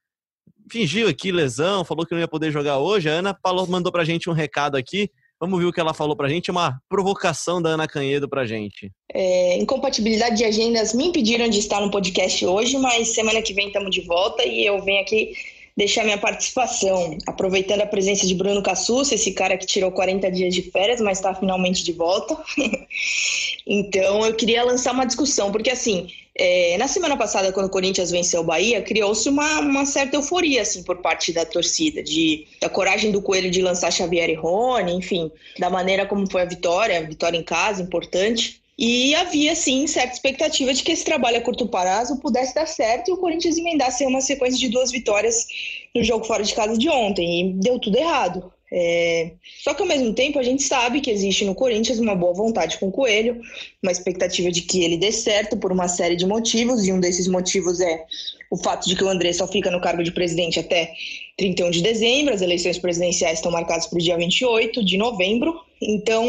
fingiu aqui lesão, falou que não ia poder jogar hoje. A Ana falou, mandou pra gente um recado aqui. Vamos ver o que ela falou pra gente, uma provocação da Ana Canhedo pra gente. É, incompatibilidade de agendas me impediram de estar no podcast hoje, mas semana que vem estamos de volta e eu venho aqui deixar minha participação, aproveitando a presença de Bruno Cassus, esse cara que tirou 40 dias de férias, mas está finalmente de volta. então eu queria lançar uma discussão, porque assim, é, na semana passada, quando o Corinthians venceu o Bahia, criou-se uma, uma, certa euforia assim, por parte da torcida, de, da coragem do Coelho de lançar Xavier e Rony, enfim, da maneira como foi a vitória, vitória em casa, importante. E havia, sim, certa expectativa de que esse trabalho a curto prazo pudesse dar certo e o Corinthians emendasse uma sequência de duas vitórias no jogo fora de casa de ontem. E deu tudo errado. É... Só que ao mesmo tempo a gente sabe que existe no Corinthians uma boa vontade com o Coelho, uma expectativa de que ele dê certo por uma série de motivos, e um desses motivos é o fato de que o André só fica no cargo de presidente até 31 de dezembro, as eleições presidenciais estão marcadas para o dia 28 de novembro, então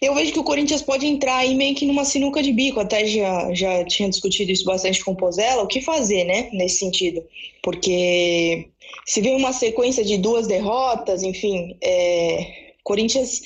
eu vejo que o Corinthians pode entrar aí meio que numa sinuca de bico, até já, já tinha discutido isso bastante com o Pozella, o que fazer, né, nesse sentido, porque se vem uma sequência de duas derrotas, enfim, é, Corinthians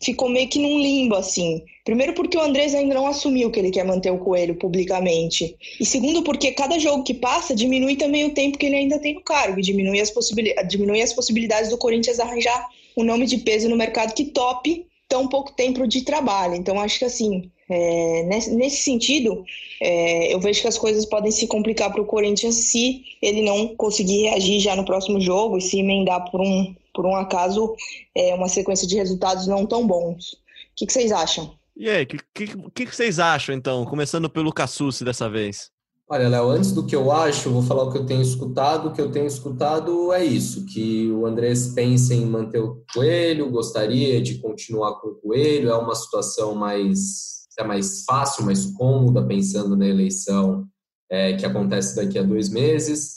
ficou meio que num limbo, assim. Primeiro porque o Andrés ainda não assumiu que ele quer manter o Coelho publicamente. E segundo porque cada jogo que passa diminui também o tempo que ele ainda tem no cargo, e diminui as, possibilidades, diminui as possibilidades do Corinthians arranjar um nome de peso no mercado que tope tão pouco tempo de trabalho. Então, acho que assim, é, nesse, nesse, sentido, é, eu vejo que as coisas podem se complicar para o Corinthians se ele não conseguir reagir já no próximo jogo e se emendar por um, por um acaso é, uma sequência de resultados não tão bons. O que, que vocês acham? E aí, o que, que, que, vocês acham, então? Começando pelo Cassucci dessa vez. Olha, Léo, antes do que eu acho, vou falar o que eu tenho escutado. O que eu tenho escutado é isso, que o Andrés pensa em manter o Coelho, gostaria de continuar com o Coelho, é uma situação mais, é mais fácil, mais cômoda, pensando na eleição é, que acontece daqui a dois meses,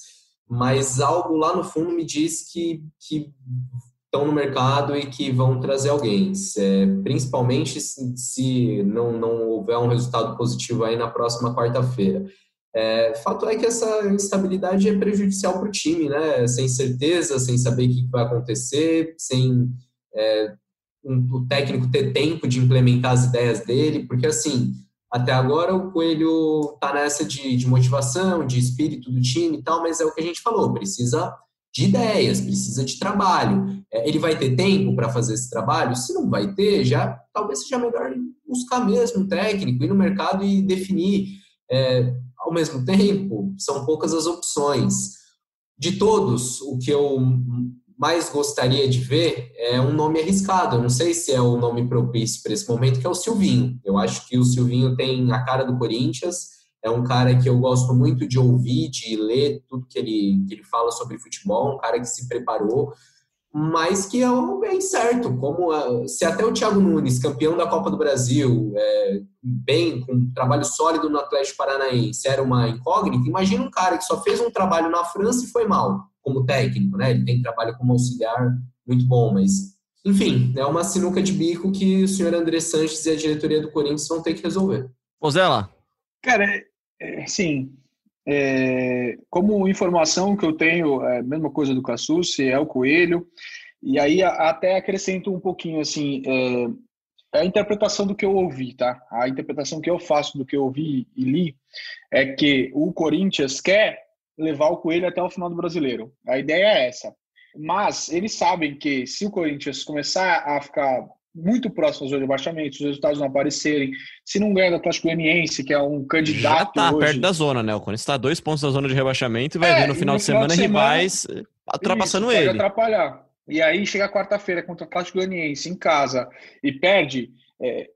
mas algo lá no fundo me diz que, que estão no mercado e que vão trazer alguém, é, principalmente se, se não, não houver um resultado positivo aí na próxima quarta-feira. É, fato é que essa instabilidade é prejudicial para o time, né? Sem certeza, sem saber o que vai acontecer, sem é, um, o técnico ter tempo de implementar as ideias dele, porque assim, até agora o Coelho está nessa de, de motivação, de espírito do time e tal, mas é o que a gente falou, precisa de ideias, precisa de trabalho. É, ele vai ter tempo para fazer esse trabalho? Se não vai ter, já talvez seja melhor buscar mesmo um técnico, ir no mercado e definir. É, ao mesmo tempo, são poucas as opções. De todos, o que eu mais gostaria de ver é um nome arriscado. Eu não sei se é o nome propício para esse momento, que é o Silvinho. Eu acho que o Silvinho tem a cara do Corinthians, é um cara que eu gosto muito de ouvir, de ler tudo que ele, que ele fala sobre futebol, um cara que se preparou, mas que é um bem certo. Como a, se até o Thiago Nunes, campeão da Copa do Brasil, é, bem, com um trabalho sólido no Atlético Paranaense, era uma incógnita, imagina um cara que só fez um trabalho na França e foi mal como técnico, né? Ele tem trabalho como auxiliar muito bom, mas enfim, é uma sinuca de bico que o senhor André Sanches e a diretoria do Corinthians vão ter que resolver. Zela. Cara, é, é, sim. É, como informação que eu tenho, é mesma coisa do Cassucci, é o Coelho, e aí até acrescento um pouquinho assim, é, é, a interpretação do que eu ouvi, tá? A interpretação que eu faço do que eu ouvi e li é que o Corinthians quer levar o Coelho até o final do Brasileiro. A ideia é essa. Mas eles sabem que se o Corinthians começar a ficar muito próximo aos rebaixamentos, os resultados não aparecerem, se não ganhar do Atlético Goianiense, que é um candidato Já tá hoje... perto da zona, né? O Corinthians está dois pontos da zona de rebaixamento e vai é, ver no final, no de, semana, de semana rivais ultrapassando isso, ele. Pode atrapalhar. E aí chega quarta-feira contra o Atlético Goianiense em casa e perde, é,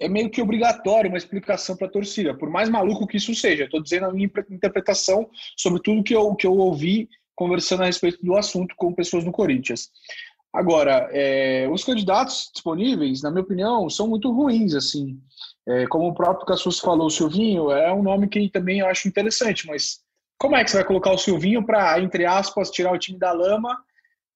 é meio que obrigatório uma explicação para a torcida, por mais maluco que isso seja. Estou dizendo a minha interpretação sobre tudo que eu, que eu ouvi conversando a respeito do assunto com pessoas no Corinthians. Agora, é, os candidatos disponíveis, na minha opinião, são muito ruins. assim. É, como o próprio Cassus falou, o Silvinho é um nome que também eu acho interessante, mas como é que você vai colocar o Silvinho para, entre aspas, tirar o time da lama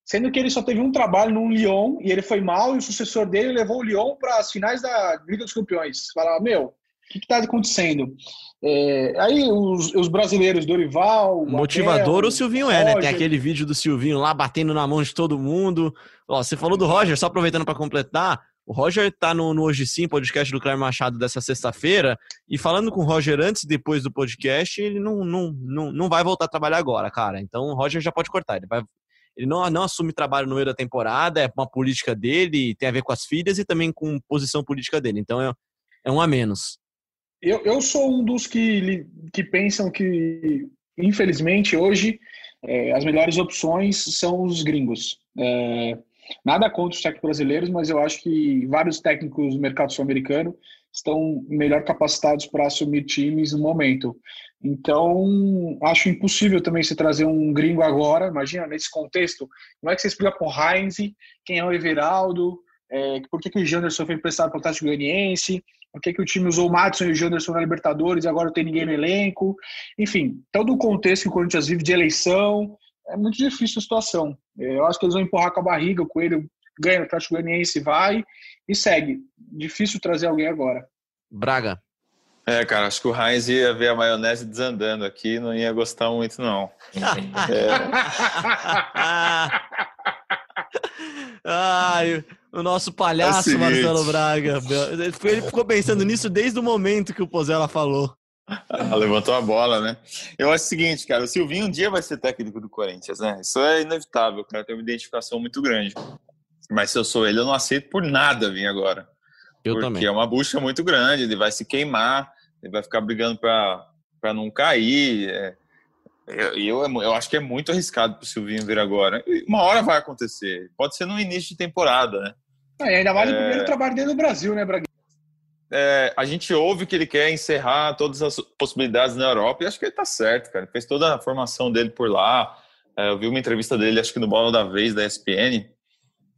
sendo que ele só teve um trabalho no Lyon e ele foi mal e o sucessor dele levou o Lyon para as finais da Liga dos Campeões. Fala, meu, que está acontecendo? É, aí os, os, brasileiros, Dorival. Motivador o Silvinho Roger. é, né? Tem aquele vídeo do Silvinho lá batendo na mão de todo mundo. Ó, você falou do Roger, só aproveitando para completar. O Roger tá no, no Hoje Sim, podcast do Cléber Machado dessa sexta-feira, e falando com o Roger antes e depois do podcast, ele não, não, não, não vai voltar a trabalhar agora, cara. Então o Roger já pode cortar, ele vai, ele não, não assume trabalho no meio da temporada, é uma política dele, tem a ver com as filhas e também com posição política dele. Então é, é um a menos. Eu, eu sou um dos que, que pensam que, infelizmente, hoje é, as melhores opções são os gringos. É, nada contra os técnicos brasileiros, mas eu acho que vários técnicos do mercado sul-americano estão melhor capacitados para assumir times no momento. Então, acho impossível também se trazer um gringo agora. Imagina, nesse contexto, como é que você explica para o Heinz quem é o Everaldo, é, por que, que o Janderson foi emprestado para o Atlético Goianiense, por que, que o time usou o Madison e o Janderson na Libertadores e agora não tem ninguém no elenco. Enfim, todo o contexto que o Corinthians vive de eleição, é muito difícil a situação. Eu acho que eles vão empurrar com a barriga, o Coelho ganha o Atlético Goianiense, vai e segue. Difícil trazer alguém agora. Braga. É, cara, acho que o Heinz ia ver a maionese desandando aqui não ia gostar muito, não. é. Ai, o nosso palhaço é Marcelo Braga. Ele ficou pensando nisso desde o momento que o Pozella falou. Ah, levantou a bola, né? Eu acho o seguinte, cara, o Silvinho um dia vai ser técnico do Corinthians, né? Isso é inevitável, o cara tem uma identificação muito grande. Mas se eu sou ele, eu não aceito por nada vir agora. Eu porque também. é uma bucha muito grande, ele vai se queimar ele vai ficar brigando para não cair. É, eu, eu, eu acho que é muito arriscado para o Silvinho vir agora. Uma hora vai acontecer. Pode ser no início de temporada, né? É, ainda mais é... o primeiro trabalho dele no Brasil, né, Braguinha? É, a gente ouve que ele quer encerrar todas as possibilidades na Europa e acho que ele está certo, cara. Fez toda a formação dele por lá. É, eu vi uma entrevista dele, acho que no Bola da Vez, da ESPN,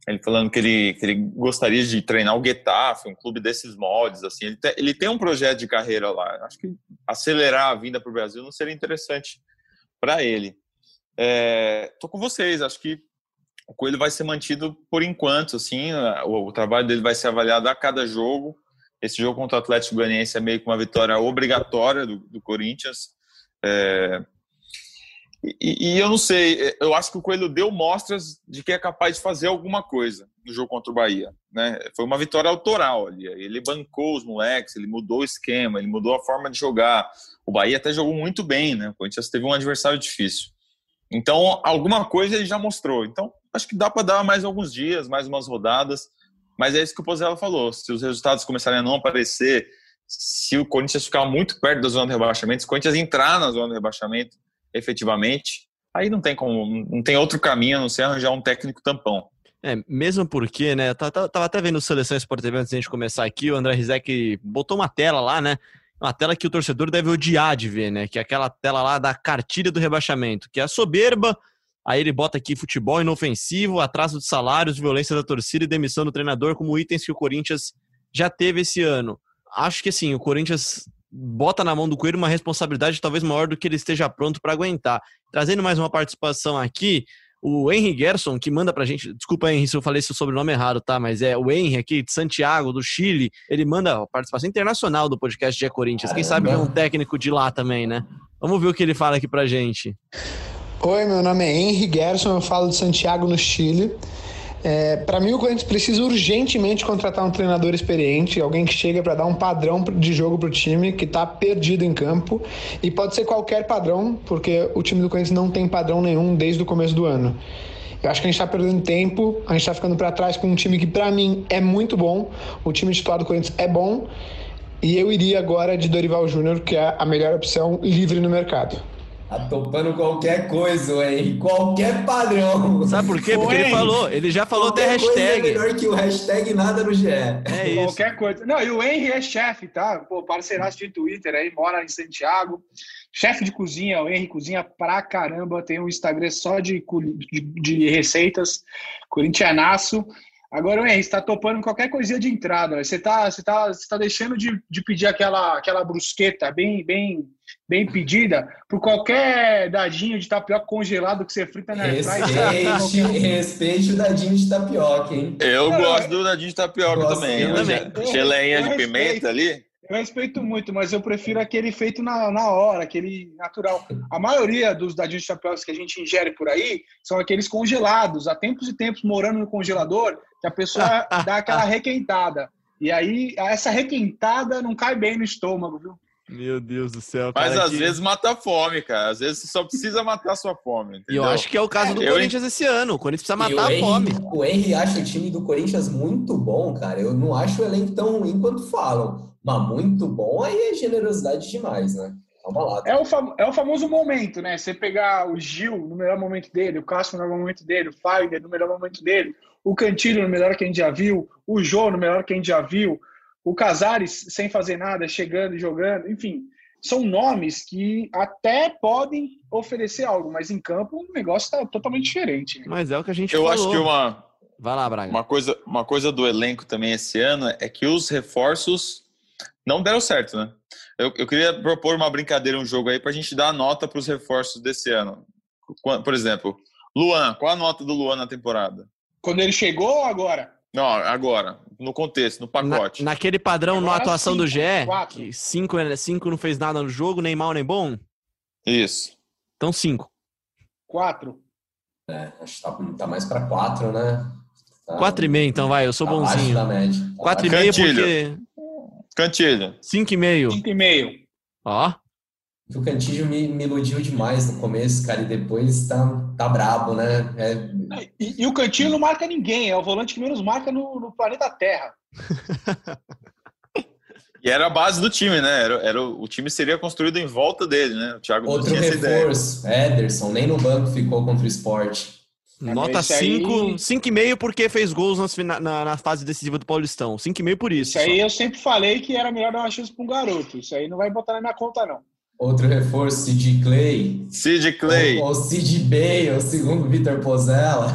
ele falando que ele, que ele gostaria de treinar o Getafe, um clube desses moldes, assim, ele, te, ele tem um projeto de carreira lá. Acho que acelerar a vinda para o Brasil não seria interessante para ele. É, tô com vocês, acho que o Coelho vai ser mantido por enquanto, assim, o, o, trabalho dele vai ser avaliado a cada jogo. Esse jogo contra o Atlético Goianiense é meio que uma vitória obrigatória do, do Corinthians. É, e, e, eu não sei, eu acho que o Coelho deu mostras de que é capaz de fazer alguma coisa no jogo contra o Bahia. Né? Foi uma vitória autoral ali. Ele bancou os moleques, ele mudou o esquema, ele mudou a forma de jogar. O Bahia até jogou muito bem, né? O Corinthians teve um adversário difícil. Então, alguma coisa ele já mostrou. Então, acho que dá para dar mais alguns dias, mais umas rodadas. Mas é isso que o Pozella falou. Se os resultados começarem a não aparecer, se o Corinthians ficar muito perto da zona de rebaixamento, se o Corinthians entrar na zona de rebaixamento, efetivamente, aí não tem como, não tem outro caminho a não ser arranjar um técnico tampão. É, mesmo porque, né, tava, até vendo Seleção Sport TV antes de a gente começar aqui, o André Rizek botou uma tela lá, né, uma tela que o torcedor deve odiar de ver, né, que é aquela tela lá da cartilha do rebaixamento, que é a soberba, aí ele bota aqui futebol inofensivo, atraso de salários, violência da torcida e demissão do treinador como itens que o Corinthians já teve esse ano. Acho que, assim, o Corinthians bota na mão do Coelho uma responsabilidade talvez maior do que ele esteja pronto para aguentar. Trazendo mais uma participação aqui, o Henry Gerson, que manda pra gente, desculpa Henry se eu falei seu sobrenome errado, tá? Mas é o Henry aqui de Santiago, do Chile, ele manda participação internacional do podcast de Corinthians. Quem sabe é um técnico de lá também, né? Vamos ver o que ele fala aqui pra gente. Oi, meu nome é Henry Gerson, eu falo de Santiago, no Chile. É, para mim, o Corinthians precisa urgentemente contratar um treinador experiente, alguém que chega para dar um padrão de jogo para o time que está perdido em campo. E pode ser qualquer padrão, porque o time do Corinthians não tem padrão nenhum desde o começo do ano. Eu acho que a gente está perdendo tempo, a gente está ficando para trás com um time que, para mim, é muito bom. O time titular do Corinthians é bom. E eu iria agora de Dorival Júnior, que é a melhor opção livre no mercado. Tá topando qualquer coisa, Henry. Qualquer padrão. Sabe por quê? Porque ele falou, ele já falou qualquer até hashtag. Coisa é melhor que o hashtag nada no GE. É isso. Qualquer coisa. Não, e o Henry é chefe, tá? Pô, parceiraço de Twitter aí, mora em Santiago. Chefe de cozinha, o Henry cozinha pra caramba. Tem um Instagram só de, de, de receitas. Corintianaço. Agora, Henry, você tá topando qualquer coisinha de entrada. Você tá, você tá, você tá deixando de, de pedir aquela, aquela brusqueta bem, bem bem pedida por qualquer dadinho de tapioca congelado que você frita na Respeite, respeite o dadinho de tapioca, hein? Eu gosto do dadinho de tapioca também. eu também. Geleinha Eu de respeito. pimenta ali. Eu respeito muito, mas eu prefiro aquele feito na, na hora, aquele natural. A maioria dos dadinhos de tapioca que a gente ingere por aí são aqueles congelados, há tempos e tempos morando no congelador, que a pessoa dá aquela requentada. E aí, essa requentada não cai bem no estômago, viu? Meu Deus do céu. Mas cara, às que- vezes mata a fome, cara. Às vezes você só precisa matar a sua fome. E eu entendeu? acho que é o caso do Eu, Corinthians esse ano. O Corinthians precisa matar a fome. Henry, o Henry acha o time do Corinthians muito bom, cara. Eu não acho o elenco tão ruim quanto falam. Mas muito bom aí é generosidade demais, né? Calma lá. É o, fam- é o famoso momento, né? Você pegar o Gil no melhor momento dele, o Cássio no melhor momento dele, o Fagner no melhor momento dele, o Cantilho no melhor que a gente já viu, o Jô no melhor que a gente já viu, o Casares sem fazer nada, chegando e jogando, enfim. São nomes que até podem oferecer algo, mas em campo o negócio está totalmente diferente. né? Mas é o que a gente Eu falou. acho que uma, Vai lá, Braga. uma, coisa, uma coisa do elenco também esse ano é que os reforços não deram certo, né? Eu, eu queria propor uma brincadeira, um jogo aí, pra gente dar a nota pros reforços desse ano. Por exemplo, Luan, qual a nota do Luan na temporada? Quando ele chegou ou agora? Não, agora, no contexto, no Na- pacote. naquele padrão, na Agora atuação do cinco, GE, quatro. que 5 cinco não fez nada no jogo, nem mal nem bom, Isso. então 5. Quatro. É, acho que tá, tá mais pra quatro, né? Tá, 4,5 então vai, eu sou tá bonzinho. da média. Tá 4,5 Cantilho. porque... Cantilho. 5,5. Cinco e meio. Ó, Que O Cantillo me, me iludiu demais no começo, cara, e depois tá, tá brabo, né? É, E, e o Cantinho não marca ninguém, é o volante que menos marca no, no planeta Terra. E era a base do time, né? Era, era, o time seria construído em volta dele, né? O Thiago não outro tinha essa ideia. reforço, Ederson, nem no banco ficou contra o esporte. nota esse aí- 5, 5,5 porque fez gols nas na, na fase decisiva do Paulistão. 5,5 por isso. Isso aí eu sempre falei que era melhor dar uma chance para um garoto. Isso aí não vai botar na minha conta, não. Outro reforço, Sid Clay. Sid Clay. Ou, ou Sid segundo o Vitor Pozella.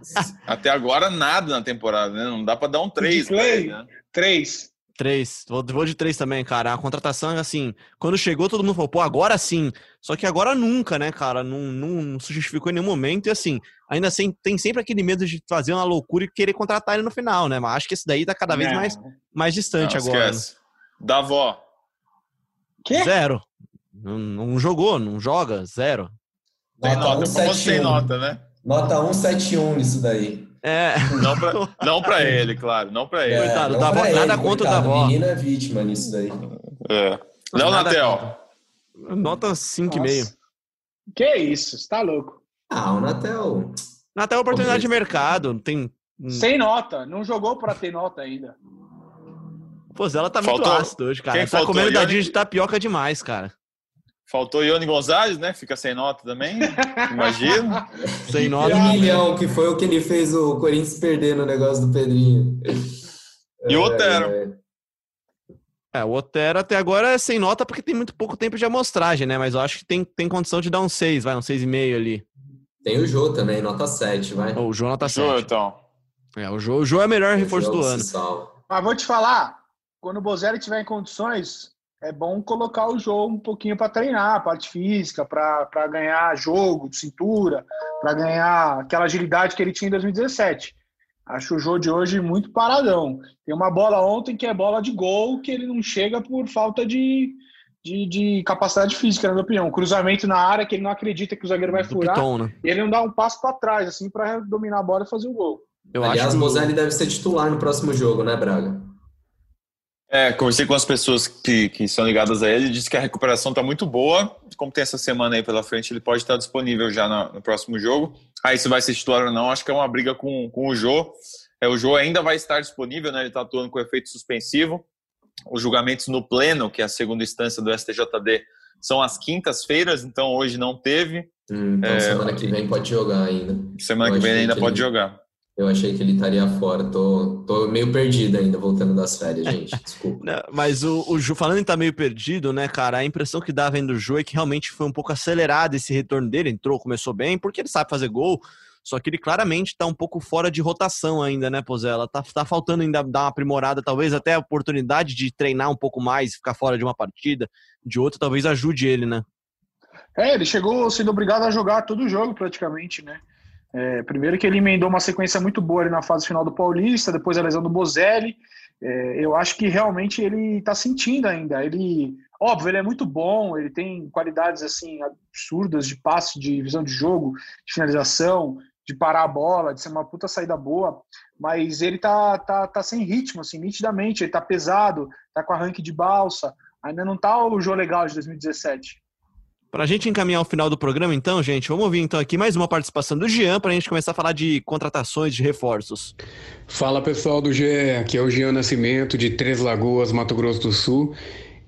Até agora nada na temporada, né? Não dá pra dar um 3 pra Clay. né? Três. 3. Vou, vou de 3 também, cara. A contratação, assim, quando chegou, todo mundo falou, pô, agora sim. Só que agora nunca, né, cara? Não, não, não se justificou em nenhum momento. E assim, ainda assim, tem sempre aquele medo de fazer uma loucura e querer contratar ele no final, né? Mas acho que esse daí tá cada vez Não. mais, mais distante Não, agora. né? esquece. Davó. Quê? Zero. Não, não jogou, não joga, zero. Tem Nota nota, como sem 171. nota, né? Nota 171 nisso daí. É, Não pra, não pra ele, claro, não pra ele. Coitado, não da pra avó- nada contra o coitado, Davó. menino é vítima nisso daí. É. Léo Natel. nota 5,5. Nossa. Que isso, você tá louco. Ah, o Natel. Até oportunidade de mercado. Tem. Sem nota, não jogou para ter nota ainda. Pô, ela tá muito Faltou- ácido hoje, cara. Quem tá faltou? comendo dadinho de tapioca demais, cara. Faltou Ione Gonzalez, né? Fica sem nota também, imagino. sem nota. Um milhão, que foi o que ele fez o Corinthians perder no negócio do Pedrinho. E o Otero. É, é, é. o Otero até agora é sem nota porque tem muito pouco tempo de amostragem, né? Mas eu acho que tem, tem condição de dar um 6, vai, um 6,5 ali. Tem o Jô também, nota 7, vai. O Jô nota 7. Jô, então. É, o Jô, o Jô é o melhor reforço do ano. Mas vou te falar, quando o Bozelli tiver em condições, é bom colocar o jogo um pouquinho para treinar a parte física, para ganhar jogo de cintura, para ganhar aquela agilidade que ele tinha em 2017. Acho o jogo de hoje muito paradão. Tem uma bola ontem que é bola de gol, que ele não chega por falta de, de, de capacidade física, na minha opinião. Cruzamento na área que ele não acredita que o zagueiro vai furar. Piton, né? E ele não dá um passo para trás, assim, para dominar a bola e fazer o gol. Eu Aliás, acho que... Deve ser titular no próximo jogo, né, Braga? É, conversei com as pessoas que, que são ligadas a ele, disse que a recuperação está muito boa. Como tem essa semana aí pela frente, ele pode estar disponível já no, no próximo jogo. Aí se vai ser titular ou não, acho que é uma briga com, com o Jô. É, o Jô ainda vai estar disponível, né? Ele está atuando com efeito suspensivo. Os julgamentos no pleno, que é a segunda instância do STJD, são às quintas-feiras, então hoje não teve. Hum, então é, semana que vem pode jogar ainda. Semana que vem ainda que pode ele... jogar. Eu achei que ele estaria fora. Tô, tô meio perdido ainda, voltando das férias, gente. Desculpa. Não, mas o, o Ju, falando em estar tá meio perdido, né, cara? A impressão que dá vendo o Ju é que realmente foi um pouco acelerado esse retorno dele. Entrou, começou bem, porque ele sabe fazer gol. Só que ele claramente está um pouco fora de rotação ainda, né, Pozella? Tá, tá faltando ainda dar uma aprimorada, talvez até a oportunidade de treinar um pouco mais, ficar fora de uma partida, de outra, talvez ajude ele, né? É, ele chegou sendo obrigado a jogar todo o jogo praticamente, né? É, primeiro que ele emendou uma sequência muito boa ali na fase final do Paulista, depois a lesão do Bozelli. É, eu acho que realmente ele está sentindo ainda. Ele, óbvio, ele é muito bom, ele tem qualidades assim absurdas de passe, de visão de jogo, de finalização, de parar a bola, de ser uma puta saída boa, mas ele tá, tá, tá sem ritmo, assim, nitidamente, ele tá pesado, tá com arranque de balsa, ainda não tá o jogo legal de 2017. Para a gente encaminhar o final do programa, então, gente, vamos ouvir então aqui mais uma participação do Jean para a gente começar a falar de contratações, de reforços. Fala pessoal do GE, aqui é o Jean Nascimento, de Três Lagoas, Mato Grosso do Sul.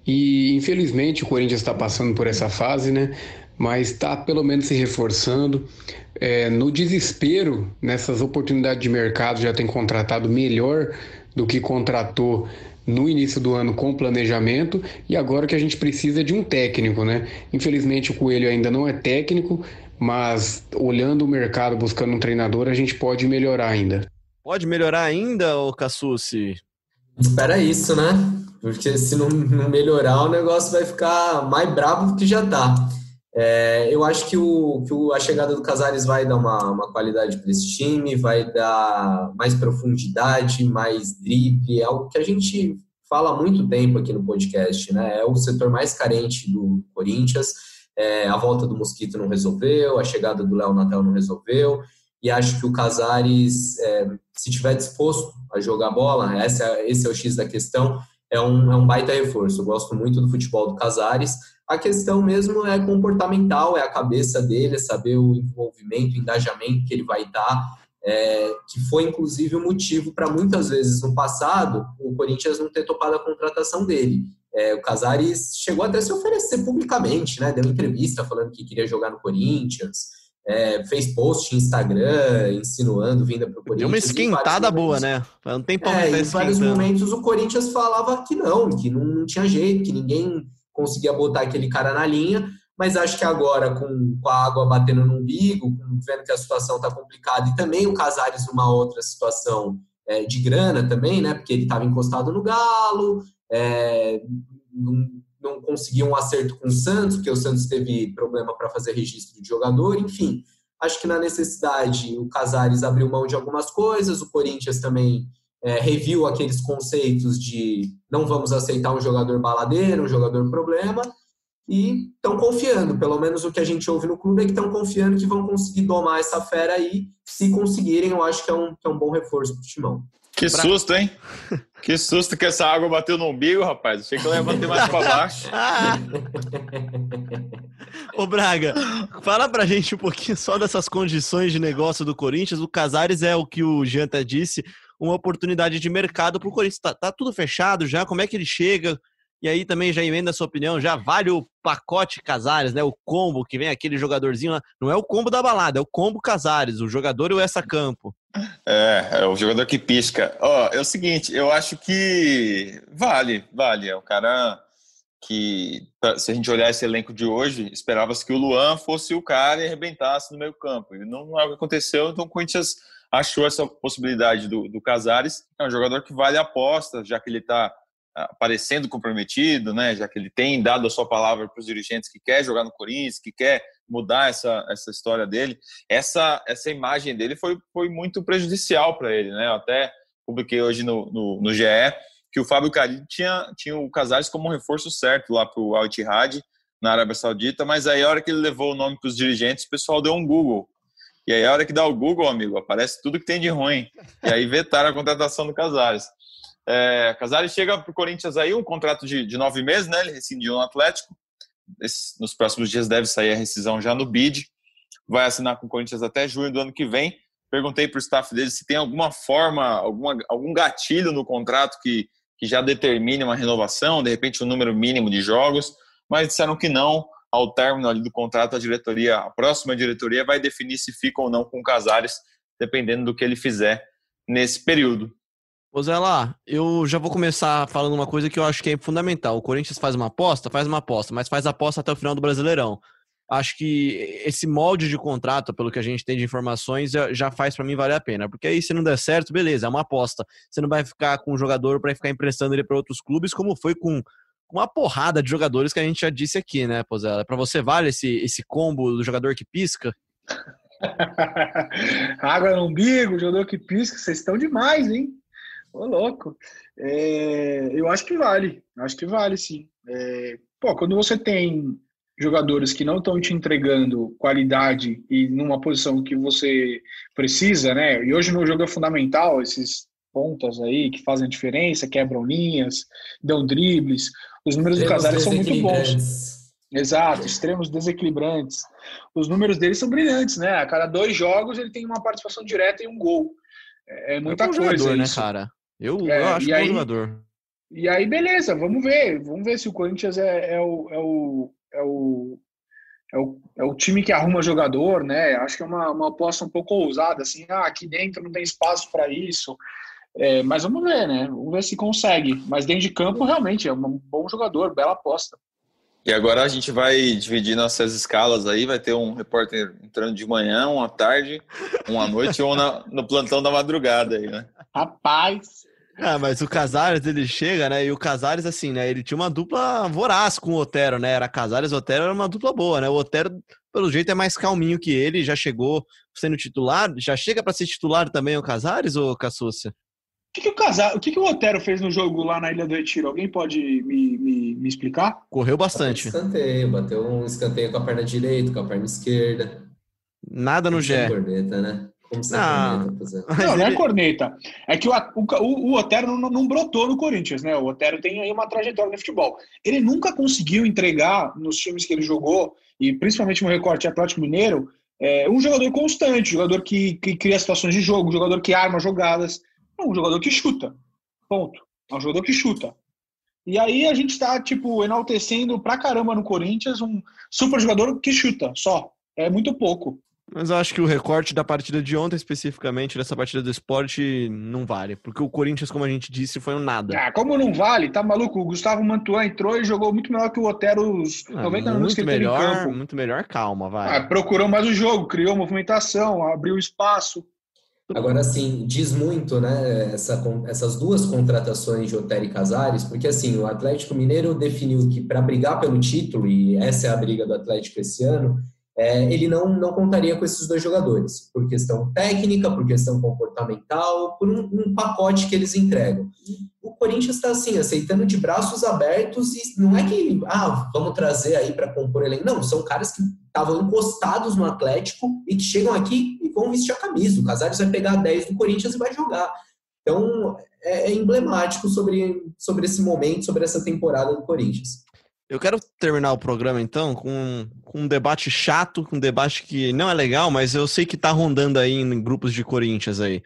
E infelizmente o Corinthians está passando por essa fase, né? Mas está pelo menos se reforçando. É, no desespero, nessas oportunidades de mercado, já tem contratado melhor do que contratou no início do ano com planejamento e agora que a gente precisa de um técnico, né? Infelizmente o Coelho ainda não é técnico, mas olhando o mercado, buscando um treinador, a gente pode melhorar ainda. Pode melhorar ainda, ô Cassucci? Espera isso, né? Porque se não, não melhorar, o negócio vai ficar mais brabo do que já tá. É, eu acho que, o, que o, a chegada do Casares vai dar uma, uma qualidade para esse time, vai dar mais profundidade, mais drible, é algo que a gente fala há muito tempo aqui no podcast, né? É o setor mais carente do Corinthians. É, a volta do Mosquito não resolveu, a chegada do Léo Natel não resolveu, e acho que o Casares, é, se tiver disposto a jogar bola, essa, esse é o X da questão, é um, é um baita reforço. Eu gosto muito do futebol do Casares a questão mesmo é comportamental, é a cabeça dele, é saber o envolvimento, o engajamento que ele vai dar, é, que foi inclusive o motivo para muitas vezes no passado o Corinthians não ter topado a contratação dele. É, o Casares chegou até a se oferecer publicamente, né? Deu entrevista falando que queria jogar no Corinthians, é, fez post no Instagram insinuando vinda para o Corinthians. Deu uma esquentada boa, né? Não tem como é, Em vários momentos o Corinthians falava que não, que não tinha jeito, que ninguém conseguia botar aquele cara na linha, mas acho que agora, com, com a água batendo no umbigo, vendo que a situação está complicada, e também o Casares numa outra situação é, de grana também, né? Porque ele estava encostado no Galo, é, não, não conseguiu um acerto com o Santos, porque o Santos teve problema para fazer registro de jogador, enfim. Acho que na necessidade o Casares abriu mão de algumas coisas, o Corinthians também é, reviu aqueles conceitos de não vamos aceitar um jogador baladeiro, um jogador problema, e estão confiando. Pelo menos o que a gente ouve no clube é que estão confiando que vão conseguir domar essa fera aí. Se conseguirem, eu acho que é um, que é um bom reforço para o timão. Que susto, hein? Que susto que essa água bateu no umbigo, rapaz. Achei que ela ia bater mais para baixo. Ô Braga, fala pra gente um pouquinho só dessas condições de negócio do Corinthians. O Casares é o que o Janta disse, uma oportunidade de mercado para o Corinthians. Tá, tá, tudo fechado já? Como é que ele chega? E aí também já emenda a sua opinião, já vale o pacote Casares, né? O combo que vem aquele jogadorzinho lá. Não é o combo da balada, é o combo Casares, o jogador e o essa campo. É, é o jogador que pisca. Ó, é o seguinte, eu acho que vale, vale. É o cara que, se a gente olhar esse elenco de hoje, esperava-se que o Luan fosse o cara e arrebentasse no meio campo. E não é o que aconteceu, então o Corinthians achou essa possibilidade do, do Casares. É um jogador que vale a aposta, já que ele está aparecendo comprometido, né? Já que ele tem dado a sua palavra para os dirigentes que quer jogar no Corinthians, que quer mudar essa, essa história dele. Essa essa imagem dele foi, foi muito prejudicial para ele, né? Eu até publiquei hoje no, no, no GE que o Fábio Carilli tinha, tinha o Casares como um reforço certo lá para o Al Ittihad, na Arábia Saudita, mas aí a hora que ele levou o nome para os dirigentes, o pessoal deu um Google. E aí a hora que dá o Google, amigo, aparece tudo que tem de ruim. E aí vetaram a contratação do Casares. É, Casares chega para o Corinthians aí, um contrato de, de nove meses, né? Ele rescindiu no Atlético. Esse, nos próximos dias deve sair a rescisão já no BID. Vai assinar com o Corinthians até junho do ano que vem. Perguntei para o staff dele se tem alguma forma, alguma, algum gatilho no contrato que, que já determine uma renovação, de repente um número mínimo de jogos, mas disseram que não. Ao término ali do contrato, a diretoria, a próxima diretoria vai definir se fica ou não com o Casares, dependendo do que ele fizer nesse período. Ô Zé lá, eu já vou começar falando uma coisa que eu acho que é fundamental. O Corinthians faz uma aposta, faz uma aposta, mas faz aposta até o final do Brasileirão. Acho que esse molde de contrato, pelo que a gente tem de informações, já faz para mim valer a pena. Porque aí, se não der certo, beleza, é uma aposta. Você não vai ficar com o jogador para ficar emprestando ele para outros clubes, como foi com uma porrada de jogadores que a gente já disse aqui, né, Pozela? Para você vale esse, esse combo do jogador que pisca? Água no umbigo, jogador que pisca, vocês estão demais, hein? Ô, louco. É, eu acho que vale. Acho que vale, sim. É, pô, quando você tem jogadores que não estão te entregando qualidade e numa posição que você precisa, né? E hoje no jogo é fundamental esses pontas aí que fazem diferença, quebram linhas, dão dribles. Os números do Casares são muito bons. Exato, extremos desequilibrantes. Os números dele são brilhantes, né? A cada dois jogos ele tem uma participação direta e um gol. É, é muita é coisa. Jogador, né, cara? Eu, é, eu acho bom jogador. E aí, beleza, vamos ver. Vamos ver se o Corinthians é, é, o, é, o, é, o, é, o, é o time que arruma jogador, né? Acho que é uma, uma aposta um pouco ousada, assim, ah, aqui dentro não tem espaço para isso. É, mas vamos ver, né? Vamos ver se consegue. Mas dentro de campo, realmente, é um bom jogador, bela aposta. E agora a gente vai dividir nossas escalas aí, vai ter um repórter entrando de manhã, uma tarde, uma noite ou na, no plantão da madrugada aí, né? Rapaz! Ah, mas o Casares, ele chega, né? E o Casares, assim, né? Ele tinha uma dupla voraz com o Otero, né? Era Casares e Otero, era uma dupla boa, né? O Otero, pelo jeito, é mais calminho que ele, já chegou sendo titular. Já chega para ser titular também o Casares, ou Cassúcia? O que, que o Casar, o que, que o Otero fez no jogo lá na Ilha do Retiro? Alguém pode me, me, me explicar? Correu bastante. Bateu escanteio, bateu um escanteio com a perna direita, com a perna esquerda. Nada no Gé. Corneta, né? não, não, não é corneta. É que o, o, o Otero não, não, brotou no Corinthians, né? O Otero tem aí uma trajetória no futebol. Ele nunca conseguiu entregar nos times que ele jogou, e principalmente no recorte Atlético Mineiro, é, um jogador constante, jogador que, que cria situações de jogo, jogador que arma jogadas. É um jogador que chuta. Ponto. É um jogador que chuta. E aí a gente está, tipo, enaltecendo pra caramba no Corinthians um super jogador que chuta, só. É muito pouco. Mas eu acho que o recorte da partida de ontem, especificamente, dessa partida do esporte, não vale. Porque o Corinthians, como a gente disse, foi um nada. Ah, como não vale? Tá maluco? O Gustavo Mantuan entrou e jogou muito melhor que o Otero os ah, 90 minutos que ele melhor, em campo. Muito melhor, calma, vai. Ah, procurou mais o jogo, criou movimentação, abriu espaço. Agora, assim, diz muito, né, essa, essas duas contratações de Otero e Casares, porque, assim, o Atlético Mineiro definiu que para brigar pelo título, e essa é a briga do Atlético esse ano, é, ele não, não contaria com esses dois jogadores, por questão técnica, por questão comportamental, por um, um pacote que eles entregam. O Corinthians está assim, aceitando de braços abertos e não é que, ah, vamos trazer aí para compor elenco. Não, são caras que estavam encostados no Atlético e que chegam aqui e vão vestir a camisa. O Casares vai pegar 10 do Corinthians e vai jogar. Então, é, é emblemático sobre, sobre esse momento, sobre essa temporada do Corinthians. Eu quero terminar o programa, então, com, com, um debate chato, com um debate que não é legal, mas eu sei que tá rondando aí em grupos de Corinthians aí.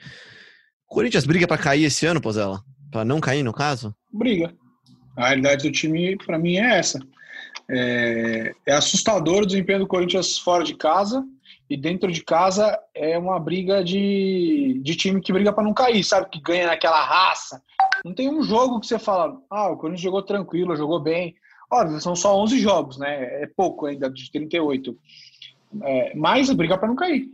Corinthians briga para cair esse ano, Pozela? Para não cair, no caso? Briga. A realidade do time, para mim, é essa. É, é assustador o desempenho do Corinthians fora de casa e dentro de casa é uma briga de, de time que briga para não cair, sabe? Que ganha naquela raça. Não tem um jogo que você fala, ah, o Corinthians jogou tranquilo, jogou bem. Óbvio, são só 11 jogos, né? É pouco ainda, de 38. É, mas briga para não cair.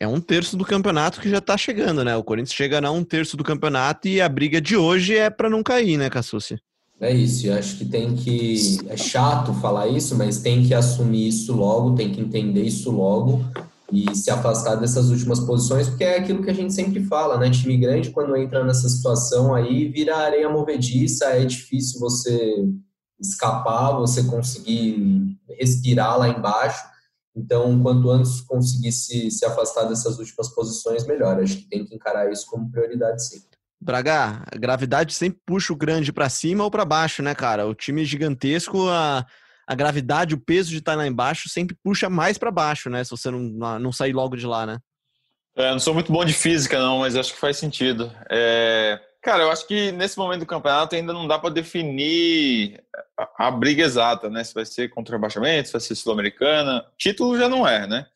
É um terço do campeonato que já tá chegando, né? O Corinthians chega a um terço do campeonato e a briga de hoje é para não cair, né, Cassucci? É isso, eu acho que tem que. É chato falar isso, mas tem que assumir isso logo, tem que entender isso logo e se afastar dessas últimas posições, porque é aquilo que a gente sempre fala, né? Time grande, quando entra nessa situação aí, vira areia movediça, é difícil você escapar, você conseguir respirar lá embaixo. Então, quanto antes conseguir se, se afastar dessas últimas posições, melhor. Acho que tem que encarar isso como prioridade, sim. Braga, a gravidade sempre puxa o grande para cima ou para baixo, né, cara? O time gigantesco, a, a gravidade, o peso de estar lá embaixo sempre puxa mais para baixo, né? Se você não, não sair logo de lá, né? É, não sou muito bom de física, não, mas acho que faz sentido. É... Cara, eu acho que nesse momento do campeonato ainda não dá para definir a, a, briga exata, né? Se vai ser contra o rebaixamento, se vai ser sul-americana. Título já não é, né?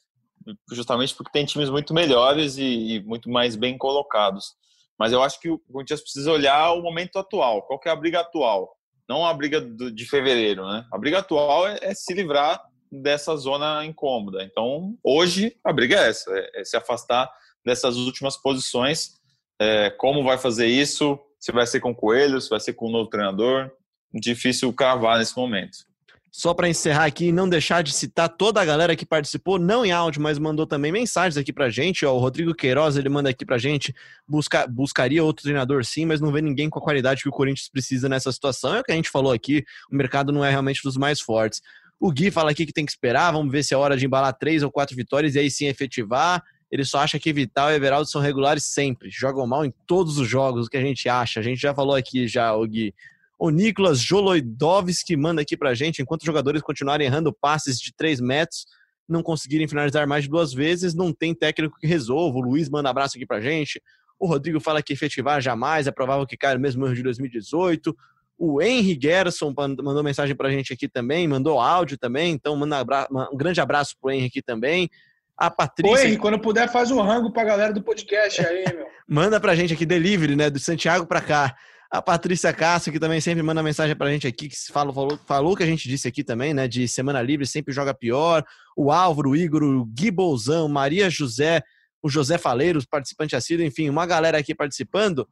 Justamente porque tem times muito melhores e, e muito mais bem colocados. Mas eu acho que o Corinthians precisa olhar o momento atual. Qual é a briga atual? Não a briga de fevereiro, né? A briga atual é, é se livrar dessa zona incômoda. Então, hoje, a briga é essa: é, é se afastar dessas últimas posições. É, como vai fazer isso? Se vai ser com o Coelho, se vai ser com o novo treinador? Difícil cravar nesse momento. Só para encerrar aqui e não deixar de citar toda a galera que participou, não em áudio, mas mandou também mensagens aqui pra gente. Ó, o Rodrigo Queiroz, ele manda aqui pra gente, busca, buscaria outro treinador sim, mas não vê ninguém com a qualidade que o Corinthians precisa nessa situação. É o que a gente falou aqui, o mercado não é realmente dos mais fortes. O Gui fala aqui que tem que esperar, vamos ver se é hora de embalar três ou quatro vitórias e aí sim efetivar. Ele só acha que Vital e Everaldo são regulares sempre, jogam mal em todos os jogos, o que a gente acha. A gente já falou aqui já, o Gui. O Nicolas Joloidovski manda aqui pra gente, enquanto os jogadores continuarem errando passes de 3 metros, não conseguirem finalizar mais de duas vezes, não tem técnico que resolva. O Luiz manda abraço aqui pra gente. O Rodrigo fala que efetivar jamais, é provável que caia no mesmo erro de 2018. O Henry Gerson mandou mensagem pra gente aqui também, mandou áudio também, então manda um grande abraço pro Henry aqui também. A Patrícia. Oi, Henry, quando puder, faz um rango pra galera do podcast aí, meu. manda pra gente aqui, delivery, né? Do Santiago pra cá. A Patrícia Castro, que também sempre manda mensagem pra gente aqui, que falou, falou, falou que a gente disse aqui também, né? De semana livre sempre joga pior. O Álvaro, o Igor, o Gui Bolzão, Maria José, o José Faleiros, participante assíduo, enfim, uma galera aqui participando.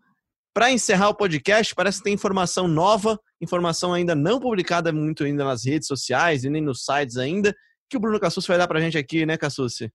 Para encerrar o podcast, parece que tem informação nova, informação ainda não publicada muito ainda nas redes sociais e nem nos sites ainda, que o Bruno Cassus vai dar pra gente aqui, né, Cassucci?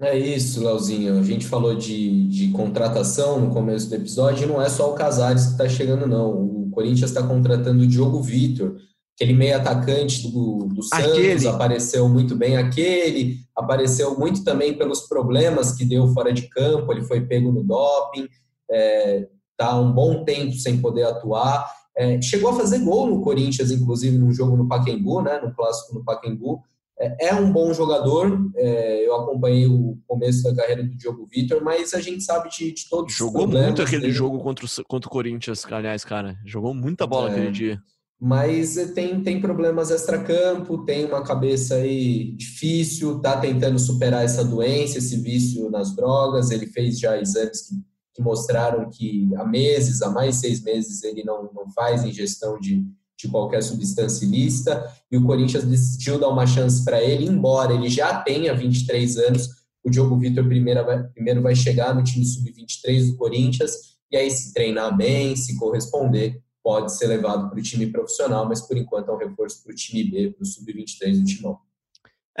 É isso, Leozinho. A gente falou de, de contratação no começo do episódio, e não é só o Casares que está chegando, não. O Corinthians está contratando o Diogo Vitor, aquele meio atacante do, do Santos, aquele. apareceu muito bem aquele, apareceu muito também pelos problemas que deu fora de campo, ele foi pego no doping, é, tá um bom tempo sem poder atuar. É, chegou a fazer gol no Corinthians, inclusive, num jogo no Pacaembu, né, no clássico no Pacaembu, é, é um bom jogador, é, eu acompanhei o começo da carreira do Diogo Vitor, mas a gente sabe de, de todos Jogou muito aquele dele. jogo contra o, contra o Corinthians, aliás, cara. Jogou muita bola é, aquele dia. Mas tem, tem problemas extra-campo, tem uma cabeça aí difícil, tá tentando superar essa doença, esse vício nas drogas. Ele fez já exames que, que mostraram que há meses, há mais seis meses, ele não, não faz ingestão de, de qualquer substância ilícita, e o Corinthians decidiu dar uma chance para ele, embora ele já tenha 23 anos, o Diogo Vitor primeiro vai, primeiro vai chegar no time sub-23 do Corinthians, e aí se treinar bem, se corresponder, pode ser levado para o time profissional, mas por enquanto é um reforço para o time B, para o sub-23 do Timão.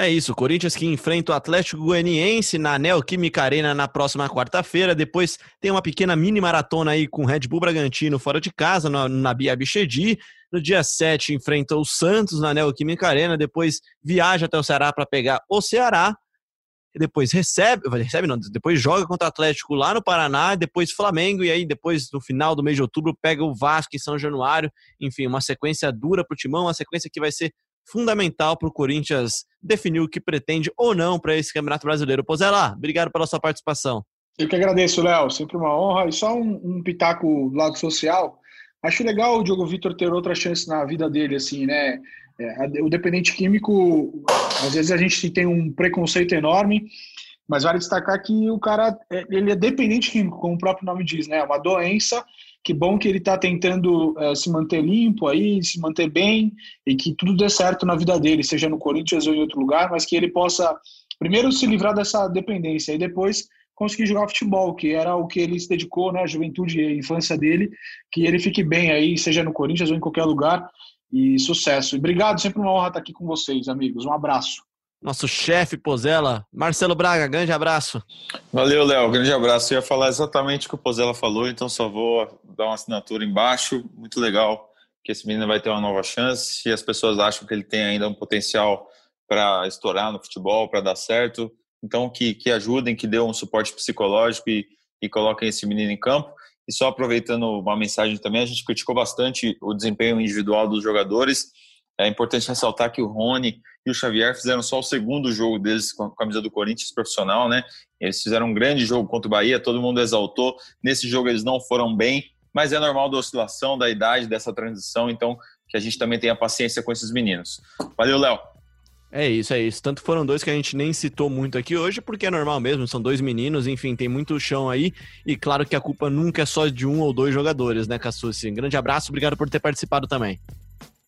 É isso, Corinthians que enfrenta o Atlético Goianiense na Neoquímica Arena na próxima quarta-feira. Depois tem uma pequena mini maratona aí com o Red Bull Bragantino fora de casa, na, na Bia Bichedi. No dia 7 enfrenta o Santos na Neoquímica Arena. Depois viaja até o Ceará para pegar o Ceará. Depois recebe, recebe não, depois joga contra o Atlético lá no Paraná, depois Flamengo, e aí depois no final do mês de outubro pega o Vasco em São Januário. Enfim, uma sequência dura para o Timão, uma sequência que vai ser fundamental para o Corinthians definir o que pretende ou não para esse Campeonato Brasileiro. Pozela, obrigado pela sua participação. Eu que agradeço, Léo. Sempre uma honra. E só um, um pitaco do lado social. Acho legal o Diogo Vitor ter outra chance na vida dele, assim, né? É, o dependente químico, às vezes a gente tem um preconceito enorme, mas vale destacar que o cara é, ele é dependente químico, como o próprio nome diz, né? É uma doença. Que bom que ele está tentando é, se manter limpo aí, se manter bem e que tudo dê certo na vida dele, seja no Corinthians ou em outro lugar, mas que ele possa primeiro se livrar dessa dependência e depois conseguir jogar futebol, que era o que ele se dedicou, né, a juventude e a infância dele, que ele fique bem aí, seja no Corinthians ou em qualquer lugar, e sucesso. Obrigado, sempre uma honra estar aqui com vocês, amigos. Um abraço. Nosso chefe Pozella, Marcelo Braga, grande abraço. Valeu, Léo, grande abraço. Eu ia falar exatamente o que o Pozella falou, então só vou dar uma assinatura embaixo. Muito legal que esse menino vai ter uma nova chance. E as pessoas acham que ele tem ainda um potencial para estourar no futebol, para dar certo. Então, que, que ajudem, que dêem um suporte psicológico e, e coloquem esse menino em campo. E só aproveitando uma mensagem também, a gente criticou bastante o desempenho individual dos jogadores. É importante ressaltar que o Rony e o Xavier fizeram só o segundo jogo deles com a camisa do Corinthians profissional, né? Eles fizeram um grande jogo contra o Bahia, todo mundo exaltou. Nesse jogo eles não foram bem, mas é normal da oscilação, da idade, dessa transição, então que a gente também tenha paciência com esses meninos. Valeu, Léo. É isso, é isso. Tanto foram dois que a gente nem citou muito aqui hoje, porque é normal mesmo, são dois meninos, enfim, tem muito chão aí. E claro que a culpa nunca é só de um ou dois jogadores, né, Cassucci? Um grande abraço, obrigado por ter participado também.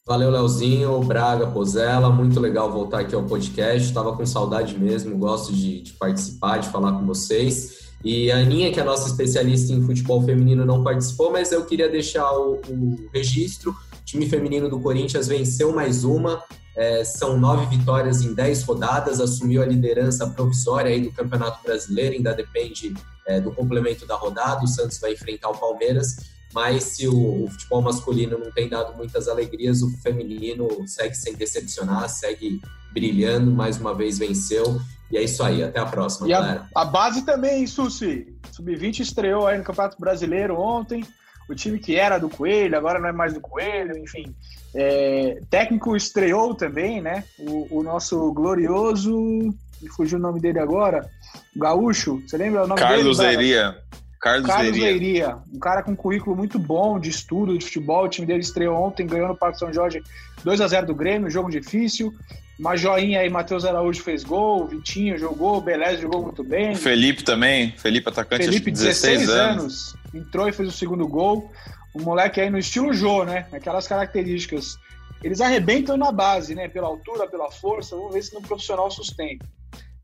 Valeu, Leozinho, Braga, Pozella, muito legal voltar aqui ao podcast. Estava com saudade mesmo, gosto de, de, participar, de falar com vocês. E a Aninha, que é a nossa especialista em futebol feminino, não participou, mas eu queria deixar o, o registro. O time feminino do Corinthians venceu mais uma, é, são nove vitórias em dez rodadas, assumiu a liderança provisória aí do Campeonato Brasileiro, ainda depende é, do complemento da rodada. O Santos vai enfrentar o Palmeiras, mas se o, o, futebol masculino não tem dado muitas alegrias, o feminino segue sem decepcionar, segue brilhando, mais uma vez venceu. E é isso aí, até a próxima, e galera. A, a base também, Susi. Sub-20 estreou aí no Campeonato Brasileiro ontem o time que era do Coelho, agora não é mais do Coelho, enfim. É, técnico estreou também, né? O, o, nosso glorioso, me fugiu o nome dele agora, Gaúcho, você lembra o nome Carlos dele? Leiria. Carlos, Carlos Leiria. Leiria. Um cara com um currículo muito bom de estudo de futebol. O time dele estreou ontem, ganhou no Parque São Jorge 2 a 0 do Grêmio, jogo difícil. Uma joinha aí, Matheus Araújo fez gol, Vitinho jogou, Beleza jogou muito bem. Felipe também, Felipe atacante Felipe, 16, 16 anos. anos. Entrou e fez o segundo gol. O moleque aí no estilo Jô, né? Aquelas características. Eles arrebentam na base, né? Pela altura, pela força. Vamos ver se no profissional sustenta.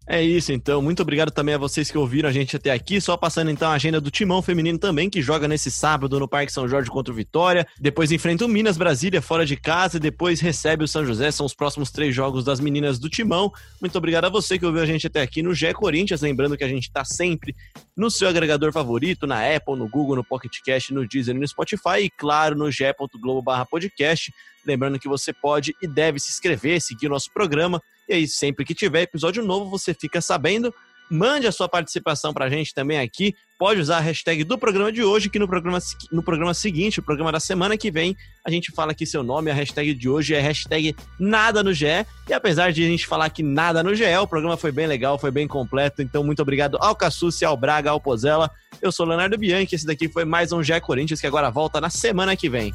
É isso, então. Muito obrigado também a vocês que ouviram a gente até aqui. Só passando então a agenda do Timão Feminino também, que joga nesse sábado no Parque São Jorge contra o Vitória. Depois enfrenta o Minas Brasília fora de casa e depois recebe o São José. São os próximos três jogos das meninas do Timão. Muito obrigado a você que ouviu a gente até aqui no GE Corinthians. Lembrando que a gente está sempre no seu agregador favorito, na Apple, no Google, no Pocket Cast, no Deezer e no Spotify. E claro, no ge.globo/podcast. Lembrando que você pode e deve se inscrever, seguir nosso programa e aí, sempre que tiver episódio novo, você fica sabendo. Mande a sua participação para a gente também aqui. Pode usar a hashtag do programa de hoje, que no programa, no programa seguinte, o programa da semana que vem, a gente fala aqui seu nome. A hashtag de hoje é hashtag nada no GE. E apesar de a gente falar que nada no GE, o programa foi bem legal, foi bem completo. Então, muito obrigado ao Cassucci, ao Braga, ao Pozella. Eu sou Leonardo Bianchi. Esse daqui foi mais um GE Corinthians, que agora volta na semana que vem.